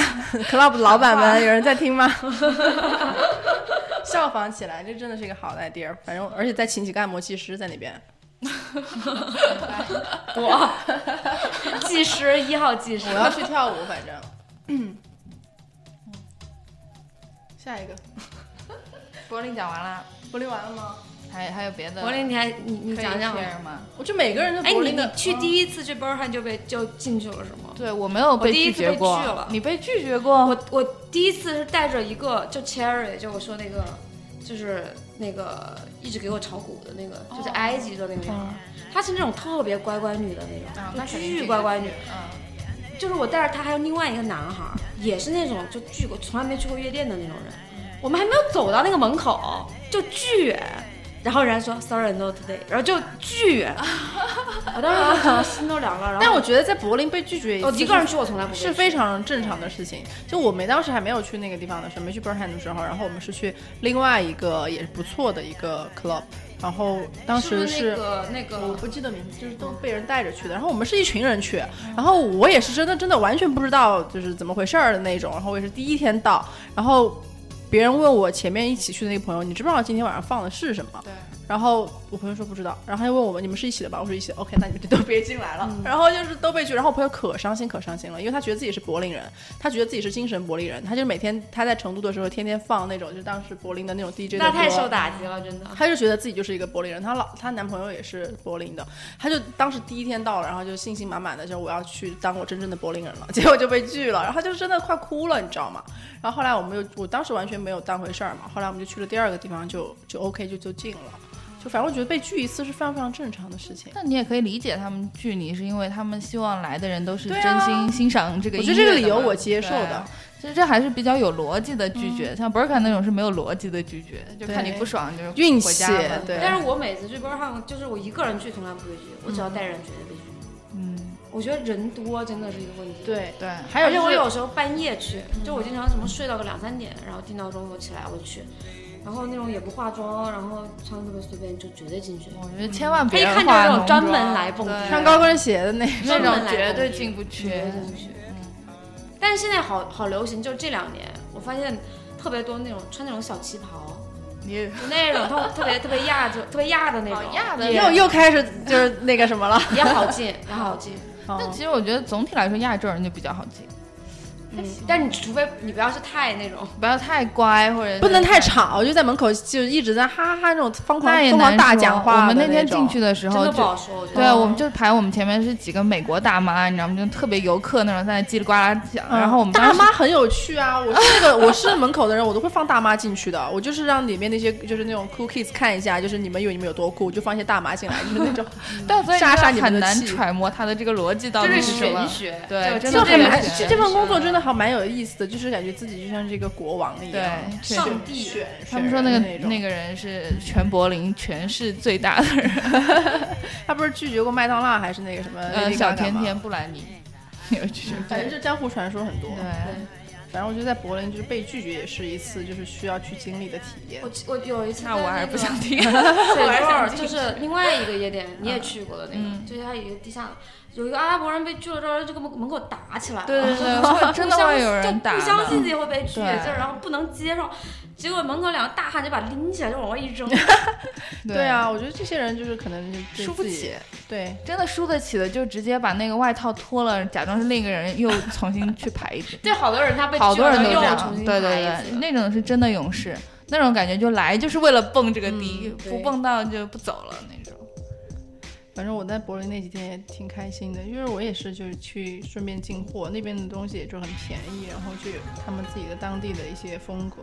？club 老板们有人在听吗？效仿起来，这真的是一个好的 idea。反正而且再请几个按摩技师在那边。我技师一号技师我，要去跳舞，反正。嗯，下一个，柏林讲完了，柏林完了吗？还还有别的？柏林，你还你你讲讲。我就每个人都哎，你柏林的你去第一次去 b e r h a n 就被就进去了是吗？对我没有被第一次被拒绝过拒了，你被拒绝过？我我第一次是带着一个就 Cherry，就我说那个就是那个一直给我炒股的那个，就是埃及的那个女孩，她是那种特别乖乖女的那啊，种，就那肯定巨乖乖女。嗯，就是我带着她，还有另外一个男孩，也是那种就巨过从来没去过夜店的那种人。我们还没有走到那个门口，就巨远，然后人家说 sorry no today，然后就巨远，我当时就心都凉了。然后但我觉得在柏林被拒绝一次我一个人去，我从来不会是非常正常的事情。就我们当时还没有去那个地方的时候，没去 Burnham 的时候，然后我们是去另外一个也是不错的一个 club，然后当时是那个那个我不记得名字，就是都被人带着去的。然后我们是一群人去，然后我也是真的真的完全不知道就是怎么回事儿的那种。然后我也是第一天到，然后别人问我前面一起去的那个朋友，你知不知道今天晚上放的是什么？然后我朋友说不知道，然后他就问我们你们是一起的吧？我说一起的。OK，那你们就都别进来了。然后就是都被拒，然后我朋友可伤心可伤心了，因为他觉得自己是柏林人，他觉得自己是精神柏林人，他就每天他在成都的时候天天放那种就当时柏林的那种 DJ 那太受打击了，真的。他就觉得自己就是一个柏林人，她老她男朋友也是柏林的，他就当时第一天到了，然后就信心满满的，就我要去当我真正的柏林人了，结果就被拒了，然后就真的快哭了，你知道吗？然后后来我们又，我当时完全没有当回事儿嘛，后来我们就去了第二个地方就，就 OK 就就进了，就反正我觉得被拒一次是非常非常正常的事情。但你也可以理解他们拒你，是因为他们希望来的人都是真心欣赏这个我。觉得这个理由我接受的。其实这还是比较有逻辑的拒绝，像 Burka 那种是没有逻辑的拒绝，就看你不爽就运气但是我每次去 b u r h a m 就是我一个人去从来不会拒，我只要带人绝对被拒。嗯，我觉得人多真的是一个问题。。对，对，而且还有就是我有时候半夜去，就我经常什么睡到个两三点，然后定闹钟我起来我就去，然后那种也不化妆，然后穿特别随便就绝对进去。我觉得千万他一别看就是那种专门来蹦迪穿高跟鞋的那那专门种绝对进不去。绝对进不去。但是现在好好流行，就这两年我发现特别多那种穿那种小旗袍，你就那种特特别特别亚就特别亚的那种，亚的又又开始就是那个什么了。也好进，也好进。嗯但其实我觉得总体来说，亚洲人就比较好进，嗯，但你除非你不要是太那种，不要太乖或者不能太吵，就在门口就一直在哈哈哈那种疯狂疯狂大讲话我们那天进去的时候就的不好说。我觉得。对啊，我们就排我们前面是几个美国大妈，你知道吗？就特别游客那种，在那叽里呱啦讲。嗯然后我们大妈很有趣啊！我是那个 我是门口的人，我都会放大妈进去的。我就是让里面那些就是那种 cool kids 看一下，就是你们以为你们有多酷，就放一些大妈进来，就是那种 但，所以杀杀真的很难揣摩他的这个逻辑到底是什么玄。学，对就真的很蛮玄学这份工作真的好蛮有意思的，就是感觉自己就像是一个国王一样，对选上帝选他们说那个那那个人是全柏林全市最大的人，他不是拒绝过麦当劳还是那个什么呃，小，甜甜布兰妮有拒绝。反正就江湖传说很多。对，反正我觉得在柏林就是被拒绝也是一次就是需要去经历的体验我。我有一次，那我还是不想。听。水我还是想就是另外一个夜店，你也去过的那嗯个，就是它有一个地下，有一个阿拉伯人被拒了之后，就跟门门口打起来了。对对对，会真的会有人打就。不相信自己会被拒，就是然后不能接受，结果门口两个大汉就把拎起来就往外一扔，对啊，我觉得这些人就是可能就输不起。对，真的输得起的，就直接把那个外套脱了，假装是另一个人，又重新去排一遍。对，好多人他被好多人都拒了又重新对对排一对，次那种是真的勇士，那种感觉就来就是为了蹦这个迪，嗯不蹦到就不走了那种。反正我在柏林那几天也挺开心的，因为我也是就是去顺便进货，那边的东西也就很便宜，然后就有他们自己的当地的一些风格。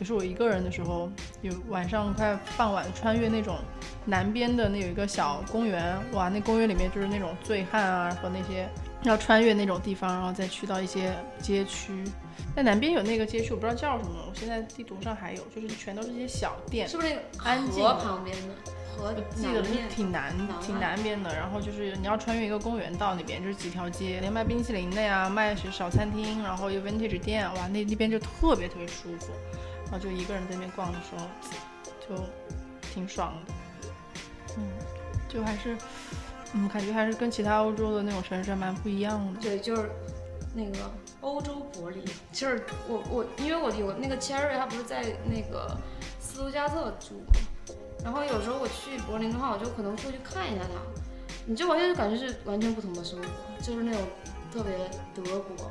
也是我一个人的时候，有晚上快傍晚穿越那种南边的那有一个小公园，哇，那公园里面就是那种醉汉啊和那些要穿越那种地方，然后再去到一些街区。在南边有那个街区，我不知道叫什么，我现在地图上还有，就是全都是一些小店，是不是那个安旁边的河记得是？挺南南挺岸南边的，然后就是你要穿越一个公园到那边，就是几条街，连卖冰淇淋的呀，卖是小餐厅，然后有 vintage 店，哇，那那边就特别特别舒服，然后就一个人在那边逛的时候，就挺爽的，嗯，就还是，嗯，感觉还是跟其他欧洲的那种城市还蛮不一样的。对，就是那个欧洲柏林，就是我我因为我有那个 Cherry，他不是在那个斯图加特住嘛，然后有时候我去柏林的话，我就可能会去看一下它，你就完全就感觉是完全不同的生活，就是那种特别德国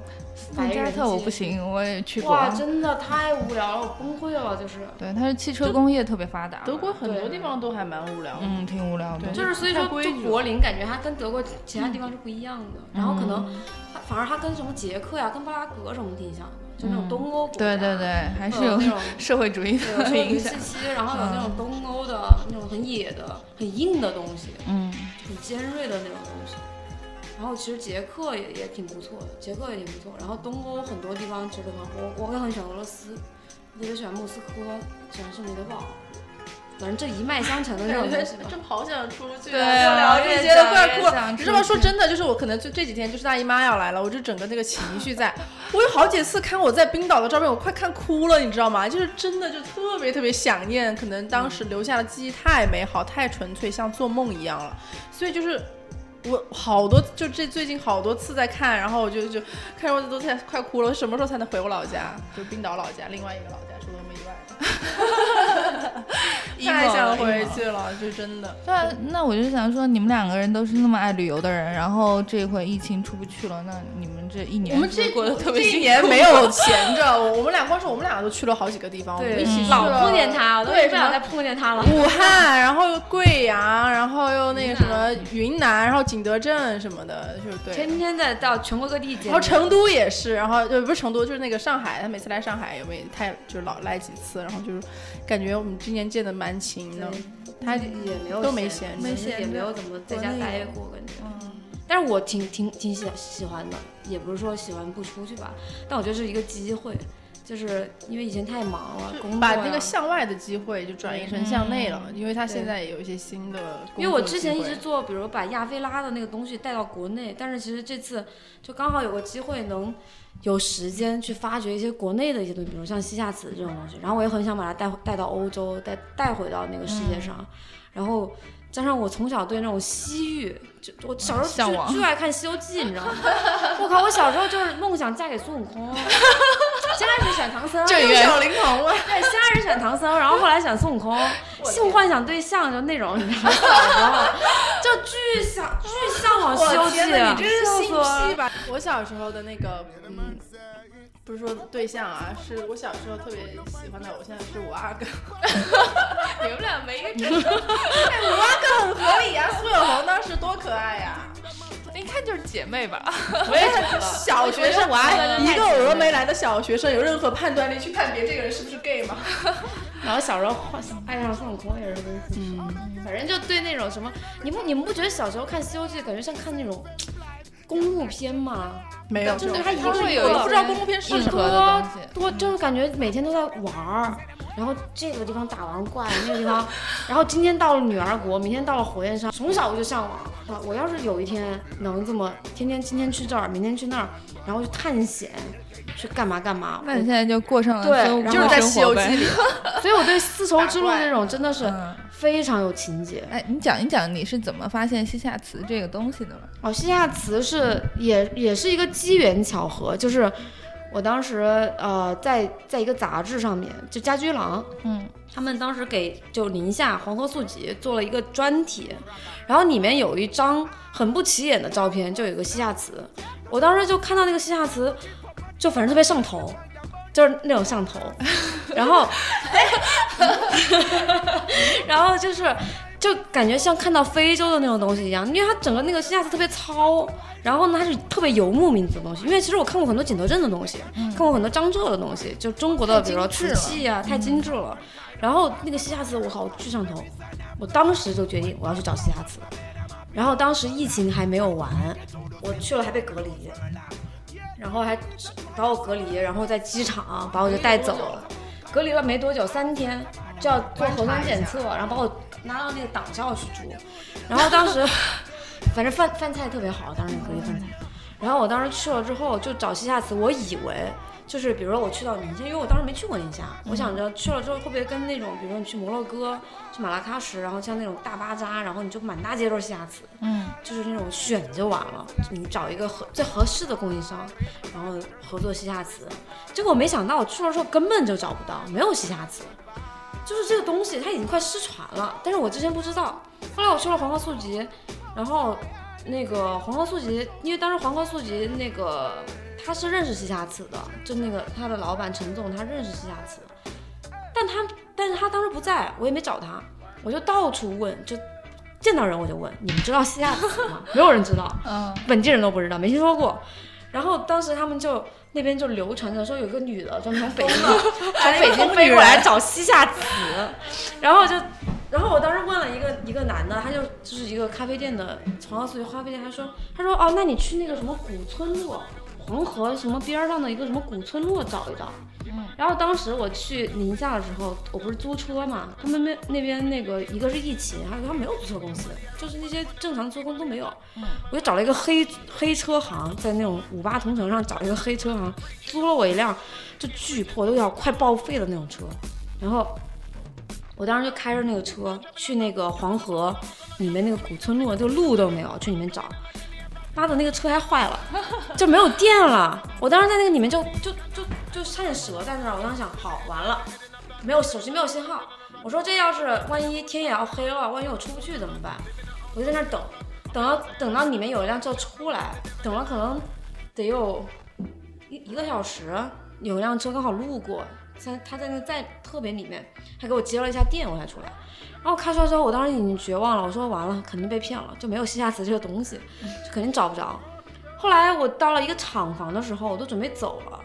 白人加特我不行，我也去过。哇，真的太无聊了，我崩溃了，就是。对，它是汽车工业特别发达。德国很多地方都还蛮无聊的，嗯，挺无聊的。对就是所以说，就柏林感觉它跟德国其他地方是不一样的，然后可能嗯它反而它跟什么捷克呀、跟布拉格什么挺像的，就那种东欧国家，对对对，还是有那种 社会主义的影响然后有那种东欧的那种很野的、很硬的东西，嗯，很尖锐的那种东西。然后其实捷克也也挺不错的，捷克也挺不错。然后东欧很多地方其实都很好，我我也很喜欢俄罗斯，特别喜欢莫斯科，喜欢圣彼得堡，反正这一脉相承的这种东西嘛。真好想出去、对啊，啊聊这些快哭你知道吗？说真的，就是我可能就这几天就是大姨妈要来了，我就整个那个情绪在，我有好几次看我在冰岛的照片，我快看哭了，你知道吗？就是真的就特别特别想念，可能当时留下的记忆太美好、太纯粹，像做梦一样了。所以就是我好多就这最近好多次在看，然后我就就看着我都在快哭了。我什么时候才能回我老家？就冰岛老家，另外一个老家，除了我们以外。太想回去了，就真的。对啊，那我就想说，你们两个人都是那么爱旅游的人，然后这回疫情出不去了，那你们这一年我们这是不是过得特别这一辛苦年没有闲着，我我们俩光是我们俩都去了好几个地方，我们对一起去老碰见他，我都不想再碰见他了。武汉，然后又贵阳，然后又那个什么云南，然后景德镇什么的，就是对。天天在到全国各地见。然后成都也是，然后就不是成都，就是那个上海，他每次来上海也没太就是老来几次，然后就是感觉我们今年见的蛮勤的，他也没有都没闲闲其实没闲着也没有怎么在家待过，感觉。但是我挺挺挺喜喜欢的，也不是说喜欢不出去吧，但我觉得是一个机会，就是因为以前太忙了，工作呀把那个向外的机会就转移成向内了，因为他现在也有一些新的。因为我之前一直做，比如把亚非拉的那个东西带到国内，但是其实这次就刚好有个机会能有时间去发掘一些国内的一些东西，比如像西夏瓷这种东西，然后我也很想把它带带到欧洲，带带回到那个世界上，然后。加上我从小对那种西域，就我小时候向往就就爱看《西游记》，你知道吗？我靠，我小时候就是梦想嫁给孙悟空，先开始选唐僧，这有小灵童了。对，先开始选唐僧，然后后来选孙悟空，性幻想对象就那种，你知道吗？小时候就巨想巨向往《西游记你这是新笑死我了批吧？我小时候的那个，嗯，不是说对象啊，是我小时候特别喜欢的偶像是五阿哥。你们俩没一个真哎，五阿哥很合理啊，苏有朋当时多可爱呀、一看就是姐妹吧？我也很小学生，我还一个峨眉来的小学生，有任何判断力去判别这个人是不是 gay 吗？然后小时候幻爱上孙悟空也是跟嗯，反正就对那种什么，你不你们不觉得小时候看《西游记》感觉像看那种公路片吗？没有，就是他一个一个会有，我都不知道公路片是什么。硬核的东西。多就是感觉每天都在玩儿，然后这个地方打完怪，那个地方，然后今天到了女儿国，明天到了火焰山，从小我就向往啊！我要是有一天能这么天天今天去这儿，明天去那儿，然后去探险，去干嘛干嘛，那你现在就过上了对就是在《西游记》活呗。里，所以我对丝绸之路这种真的是嗯，非常有情节。哎，你讲一讲你是怎么发现西夏瓷这个东西的吧？哦，西夏瓷是也也是一个机缘巧合，就是我当时呃在在一个杂志上面，就家居郎，嗯，他们当时给就宁夏黄河素集做了一个专题，然后里面有一张很不起眼的照片，就有一个西夏瓷，我当时就看到那个西夏瓷，就反正特别上头。就是那种上头，然后，然后就是，就感觉像看到非洲的那种东西一样，因为它整个那个西夏瓷特别糙，然后呢它是特别游牧民族的东西。因为其实我看过很多景德镇的东西，看过很多张浙的东西，就中国的比如说瓷器啊，太精致了。然后那个西夏瓷我靠巨上头，我当时就决定我要去找西夏瓷。然后当时疫情还没有完，我去了还被隔离，然后还把我隔离，然后在机场把我就带走了。隔离了没多久，三天就要做核酸检测，然后把我拉到那个党校去住。然后当时 反正饭饭菜特别好，当时隔离饭菜。然后我当时去了之后就找西夏词，我以为就是比如说我去到宁夏，因为我当时没去过宁夏，我想着去了之后会不会跟那种比如说你去摩洛哥、去马拉喀什，然后像那种大巴扎，然后你就满大街都是西夏瓷，嗯，就是那种选就完了，你找一个合最合适的供应商，然后合作西夏瓷。结果没想到我去了之后根本就找不到，没有西夏瓷，就是这个东西它已经快失传了，但是我之前不知道。后来我去了黄河素集，然后那个黄河素集，因为当时黄河素集那个他是认识西夏瓷的，就那个他的老板陈总他认识西夏瓷，但他但是他当时不在，我也没找他，我就到处问，就见到人我就问，你们知道西夏瓷吗？没有人知道，嗯，本地人都不知道，没听说过。然后当时他们就那边就流传着说有一个女的专门从北京从北京飞过来找西夏瓷，然后就，然后我当时问了一个一个男的，他就就是一个咖啡店的黄河素集咖啡店，他说他说哦，那你去那个什么古村落黄河什么边儿上的一个什么古村落找一找。然后当时我去宁夏的时候，我不是租车嘛，他们那那边那个一个是疫情，还有他没有租车公司，就是那些正常租车公司都没有。我就找了一个黑黑车行，在那种五八同城上找一个黑车行，租了我一辆就巨破，都要快报废的那种车。然后我当时就开着那个车去那个黄河里面那个古村落，就路都没有，去里面找。妈的，那个车还坏了，就没有电了。我当时在那个里面就就就就差点折在那儿。我当时想，好完了，没有手机没有信号。我说这要是万一天也要黑了，万一我出不去怎么办？我就在那儿等，等到等到里面有一辆车出来，等了可能得有一一个小时，有一辆车刚好路过，在他在那在特别里面，还给我接了一下电，我才出来。然后开出来之后，我当时已经绝望了，我说完了，肯定被骗了，就没有西夏瓷这个东西，就肯定找不着。后来我到了一个厂房的时候，我都准备走了，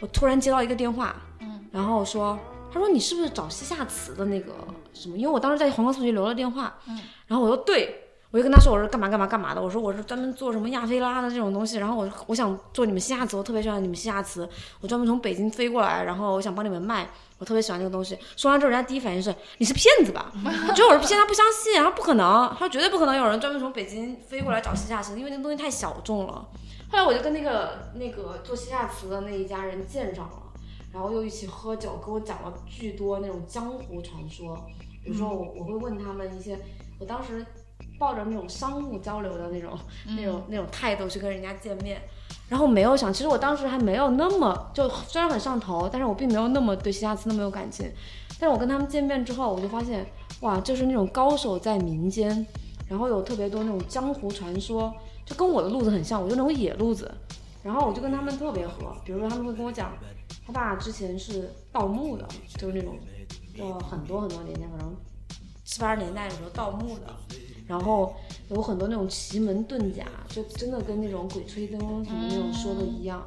我突然接到一个电话，嗯，然后说，他说你是不是找西夏瓷的那个什么？因为我当时在黄河速局留了电话，嗯，然后我说对。我就跟他说我是干嘛干嘛干嘛的，我说我是专门做什么亚非拉的这种东西，然后我我想做你们西夏瓷，我特别喜欢你们西夏瓷，我专门从北京飞过来，然后我想帮你们卖，我特别喜欢这个东西。说完之后，人家第一反应是你是骗子吧？觉得我是骗，他不相信，他说不可能，他说绝对不可能有人专门从北京飞过来找西夏瓷，因为那东西太小众了。后来我就跟那个那个做西夏瓷的那一家人见上了，然后又一起喝酒，给我讲了巨多那种江湖传说，比如说我我会问他们一些，我当时。抱着那种商务交流的那种、那种、那种态度去跟人家见面，然后没有想，其实我当时还没有那么就虽然很上头，但是我并没有那么对西夏斯那么有感情。但是我跟他们见面之后，我就发现，哇，就是那种高手在民间，然后有特别多那种江湖传说，就跟我的路子很像，我就那种野路子。然后我就跟他们特别合，比如说他们会跟我讲，他爸之前是盗墓的，就是那种，呃，很多很多年前，可能七八十年代的时候盗墓的。然后有很多那种奇门遁甲，就真的跟那种鬼吹灯什么那种说的一样。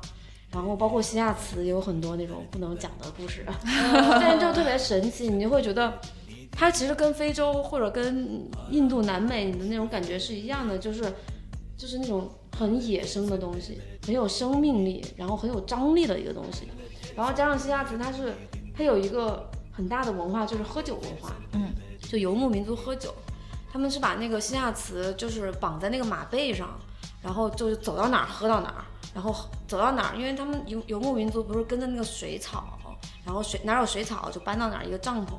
然后包括西亚瓷也有很多那种不能讲的故事，但是就特别神奇，你就会觉得它其实跟非洲或者跟印度南美你的那种感觉是一样的，就是就是那种很野生的东西，很有生命力，然后很有张力的一个东西。然后加上西亚瓷，它是它有一个很大的文化，就是喝酒文化，嗯，就游牧民族喝酒。他们是把那个西夏瓷就是绑在那个马背上，然后就是走到哪儿喝到哪儿，然后走到哪儿，因为他们游游牧民族不是跟着那个水草，然后水哪有水草就搬到哪儿一个帐篷。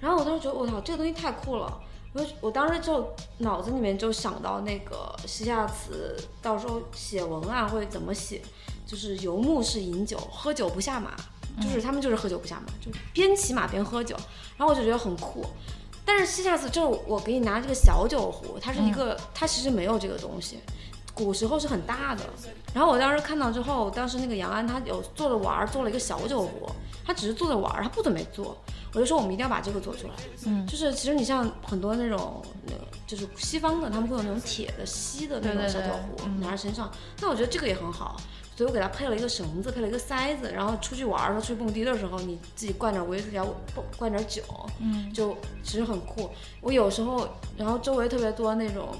然后我当时觉得我操，这个东西太酷了，我我当时就脑子里面就想到那个西夏瓷，到时候写文案会怎么写，就是游牧式饮酒，喝酒不下马，就是他们就是喝酒不下马，就边骑马边喝酒，然后我就觉得很酷。但是西夏寺就是我给你拿这个小酒壶，它是一个，它其实没有这个东西，古时候是很大的。然后我当时看到之后，当时那个杨安他有做着玩儿，做了一个小酒壶，他只是做着玩儿，他不准备做。我就说我们一定要把这个做出来。嗯，就是其实你像很多那种那个就是西方的，他们会有那种铁的锡的那种小酒壶拿在身上，那我觉得这个也很好。所以我给他配了一个绳子，配了一个塞子，然后出去玩儿的时候，出去蹦迪的时候，你自己灌点威士忌，灌点酒，嗯，就其实很酷。我有时候，然后周围特别多那种，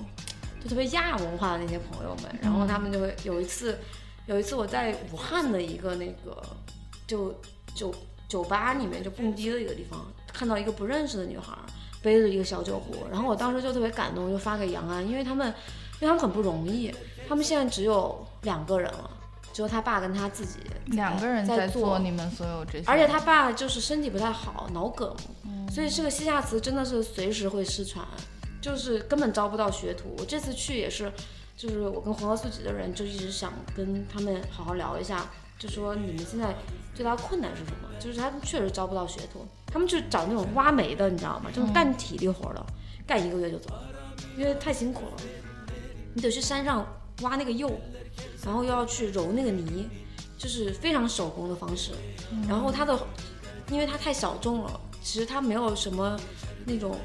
就特别亚文化的那些朋友们，然后他们就会有一次，有一次我在武汉的一个那个就酒酒吧里面就蹦迪的一个地方，看到一个不认识的女孩背着一个小酒壶，然后我当时就特别感动，就发给杨安，因为他们，因为他们很不容易，他们现在只有两个人了。只有他爸跟他自己两个人在做你们所有这些，而且他爸就是身体不太好，脑梗，所以这个西夏瓷真的是随时会失传，就是根本招不到学徒。我这次去也是，就是我跟黄河素集的人就一直想跟他们好好聊一下，就说你们现在最大的困难是什么？就是他们确实招不到学徒，他们就找那种挖煤的，你知道吗？这种干体力活的，干一个月就走，因为太辛苦了，你得去山上挖那个釉。然后又要去揉那个泥，就是非常手工的方式。然后它的，因为它太小众了，其实它没有什么那种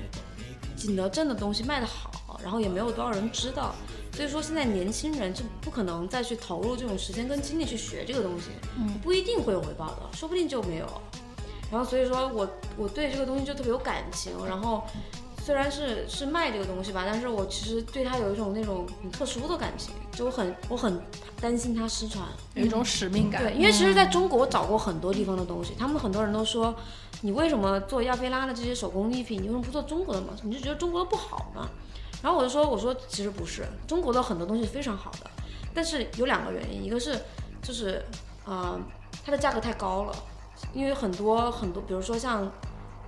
景德镇的东西卖得好，然后也没有多少人知道。所以说现在年轻人就不可能再去投入这种时间跟精力去学这个东西，嗯不一定会有回报的，说不定就没有。然后所以说我我对这个东西就特别有感情，然后虽然是是卖这个东西吧，但是我其实对它有一种那种很特殊的感情，就我很我很担心它失传。有一种使命感。对，因为其实在中国我找过很多地方的东西，他们很多人都说，你为什么做亚非拉的这些手工艺品，你为什么不做中国的嘛？你就觉得中国的不好吗？然后我就说，我说其实不是，中国的很多东西非常好的，但是有两个原因，一个是就是呃它的价格太高了，因为很多很多，比如说像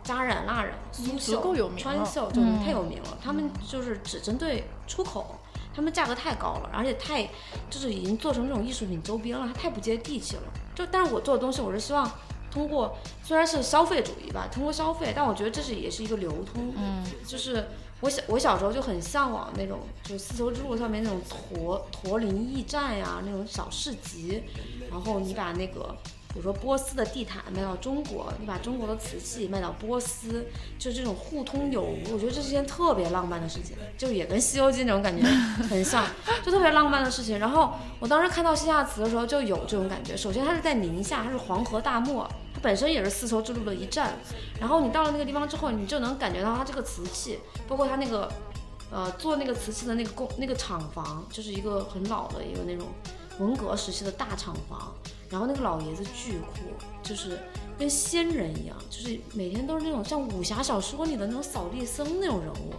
扎染、蜡染、苏足绣、够有名了川绣这种太有名了，他们就是只针对出口。他们价格太高了，而且太就是已经做成这种艺术品周边了，它太不接地气了。就但是我做的东西，我是希望通过虽然是消费主义吧，通过消费，但我觉得这是也是一个流通。嗯，就是我小我小时候就很向往那种，就是丝绸之路上面那种驼驼铃驿站呀，那种小市集，然后你把那个。比如说波斯的地毯卖到中国，你把中国的瓷器卖到波斯，就这种互通有无，我觉得这是件特别浪漫的事情，就也跟《西游记》那种感觉 很像，就特别浪漫的事情。然后我当时看到西夏瓷的时候就有这种感觉。首先它是在宁夏，它是黄河大漠，它本身也是丝绸之路的一站。然后你到了那个地方之后，你就能感觉到它这个瓷器，包括它那个，呃，做那个瓷器的那个工那个厂房，就是一个很老的一个那种文革时期的大厂房。然后那个老爷子巨酷，就是跟仙人一样，就是每天都是那种像武侠小说里的那种扫地僧那种人物，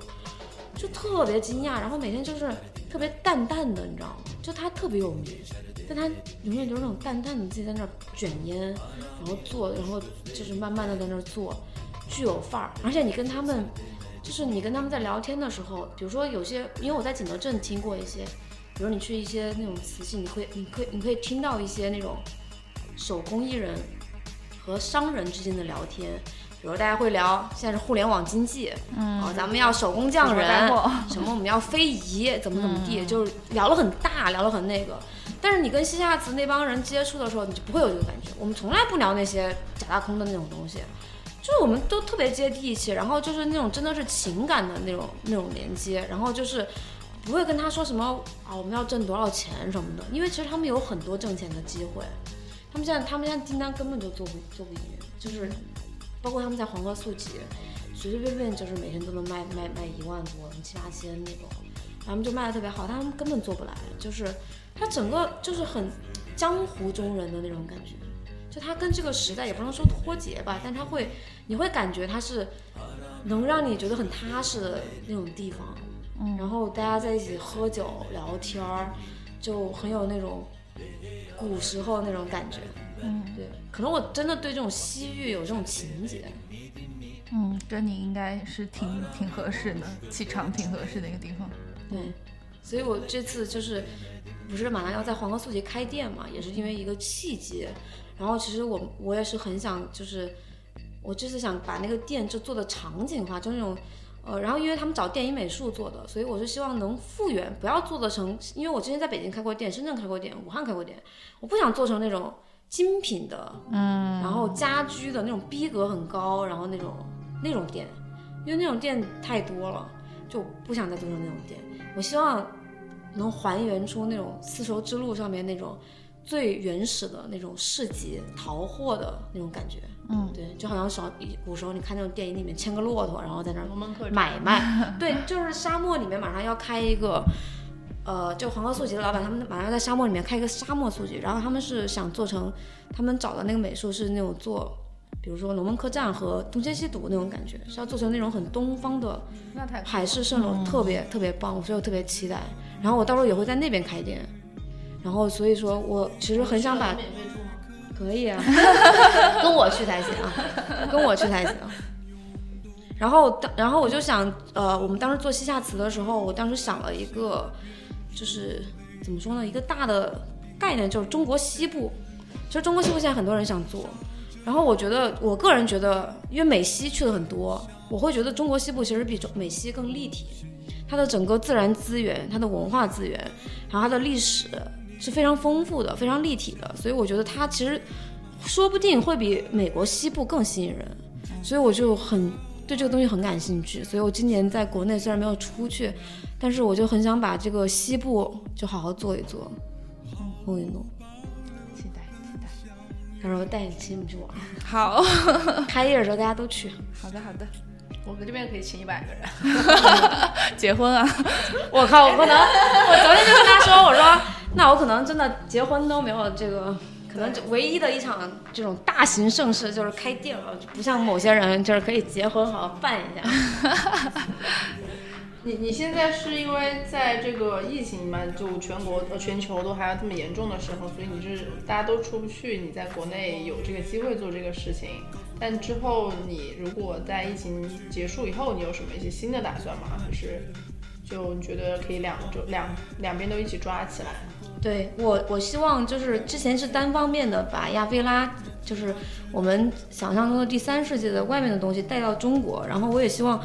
就特别惊讶。然后每天就是特别淡淡的，你知道吗？就他特别有名，但他永远就是那种淡淡的自己在那卷烟，然后做，然后就是慢慢的在那儿做，巨有范儿。而且你跟他们，就是你跟他们在聊天的时候，比如说有些，因为我在景德镇听过一些，比如你去一些那种瓷器，你会，你可以，你可以听到一些那种。手工艺人和商人之间的聊天，比如大家会聊现在是互联网经济，嗯，哦，咱们要手工匠人 什么我们要非遗，怎么怎么地，就是聊了很大，聊了很那个。但是你跟西夏瓷那帮人接触的时候，你就不会有这个感觉。我们从来不聊那些假大空的那种东西，就是我们都特别接地气，然后就是那种真的是情感的那种那种连接，然后就是不会跟他说什么啊我们要挣多少钱什么的，因为其实他们有很多挣钱的机会。他们现在，他们现在订单根本就做不做不赢，就是包括他们在黄河速集，随随便便就是每天都能卖卖卖一万多，七八千那种，他们就卖的特别好，他们根本做不来，就是他整个就是很江湖中人的那种感觉，就他跟这个时代也不能说脱节吧，但他会，你会感觉他是能让你觉得很踏实的那种地方，嗯，然后大家在一起喝酒聊天儿，就很有那种。古时候那种感觉，嗯，对，可能我真的对这种西域有这种情节，嗯，跟你应该是挺挺合适的，气场挺合适的一个地方，对，所以我这次就是不是马上要在黄河素集开店嘛，也是因为一个契机，然后其实我我也是很想，就是我这次想把那个店就做的场景化，就那种。呃，然后因为他们找电影美术做的，所以我是希望能复原，不要做的成，因为我之前在北京开过店，深圳开过店，武汉开过店，我不想做成那种精品的，嗯，然后家居的那种逼格很高，然后那种那种店，因为那种店太多了，就不想再做成那种店。我希望能还原出那种丝绸之路上面那种最原始的那种市集淘货的那种感觉。嗯，对，就好像小古时候你看那种电影里面牵个骆驼，然后在那儿买 卖。对，就是沙漠里面马上要开一个，呃，就黄河素集的老板，他们马上要在沙漠里面开一个沙漠素集，然后他们是想做成，他们找的那个美术是那种做，比如说龙门客栈和东邪西毒那种感觉，是要做成那种很东方的那太海市蜃楼，特别特别棒，所以我特别期待。然后我到时候也会在那边开店，然后所以说我其实很想把。可以啊，跟我去才行啊，跟我去才行。然后当然后我就想，呃，我们当时做西夏瓷的时候，我当时想了一个，就是怎么说呢，一个大的概念，就是中国西部。其实中国西部现在很多人想做，然后我觉得，我个人觉得，因为美西去的很多，我会觉得中国西部其实比中美西更立体，它的整个自然资源、它的文化资源，然后它的历史。是非常丰富的，非常立体的，所以我觉得它其实说不定会比美国西部更吸引人，所以我就很对这个东西很感兴趣。所以我今年在国内虽然没有出去，但是我就很想把这个西部就好好做一做，弄一弄。期待期待。到时候带你亲们去玩，好，开业的时候大家都去。好的好的。我们这边可以请一百个人。结婚啊！我靠，我可能 我昨天就跟他说，我说那我可能真的结婚都没有这个，可能就唯一的一场这种大型盛事就是开店了，就不像某些人就是可以结婚好好办一下。你你现在是因为在这个疫情嘛，就全国呃全球都还要这么严重的时候，所以你是大家都出不去，你在国内有这个机会做这个事情。但之后你如果在疫情结束以后，你有什么一些新的打算吗？还是就你觉得可以两就两两边都一起抓起来？对我，我希望就是之前是单方面的把亚非拉，就是我们想象中的第三世界的外面的东西带到中国，然后我也希望。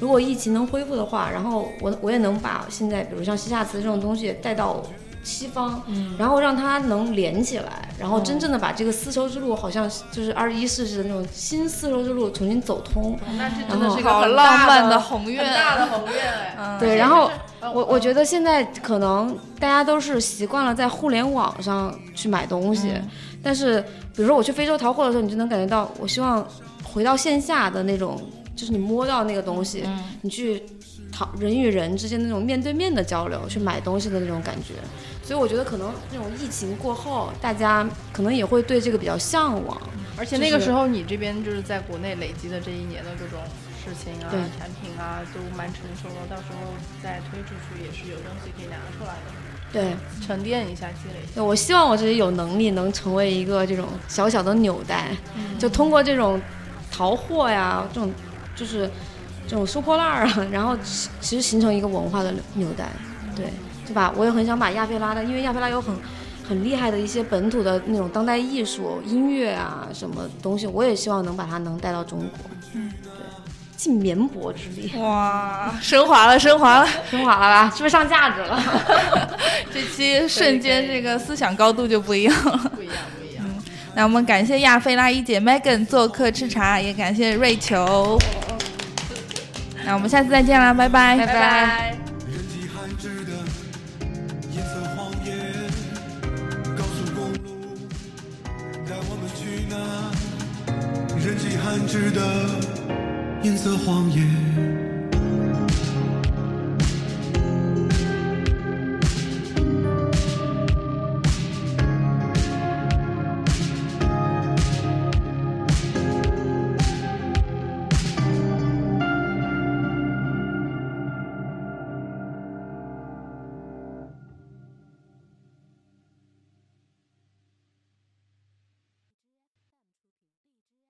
如果疫情能恢复的话，然后我我也能把现在比如像西夏瓷这种东西带到西方，嗯，然后让它能连起来，然后真正的把这个丝绸之路，好像就是二十一世纪的那种新丝绸之路重新走通。那这真的是一个很浪漫的宏愿，很大的宏愿哎。对，然后我我觉得现在可能大家都是习惯了在互联网上去买东西，但是比如说我去非洲淘货的时候，你就能感觉到，我希望回到线下的那种。就是你摸到那个东西，你去讨人与人之间那种面对面的交流，去买东西的那种感觉。所以我觉得可能那种疫情过后，大家可能也会对这个比较向往。而且那个时候你这边就是在国内累积的这一年的各种事情啊、产品啊，都蛮成熟了。到时候再推出去也是有东西可以拿出来的。对，沉淀一下，积累。一下，我希望我自己有能力能成为一个这种小小的纽带，就通过这种淘货呀，这种。就是这种收破烂儿啊，然后其实形成一个文化的纽带，对，对吧？我也很想把亚非拉的，因为亚非拉有很很厉害的一些本土的那种当代艺术、音乐啊，什么东西，我也希望能把它能带到中国。嗯，对，尽绵薄之力。哇，升华了，升华了，升华了吧？是不是上价值了？这期瞬间这个思想高度就不一样了。不一样。那我们感谢亚非拉一姐 Megan 做客吃茶，也感谢瑞秋。那我们下次再见啦，拜拜，拜拜。罕至的银色荒野。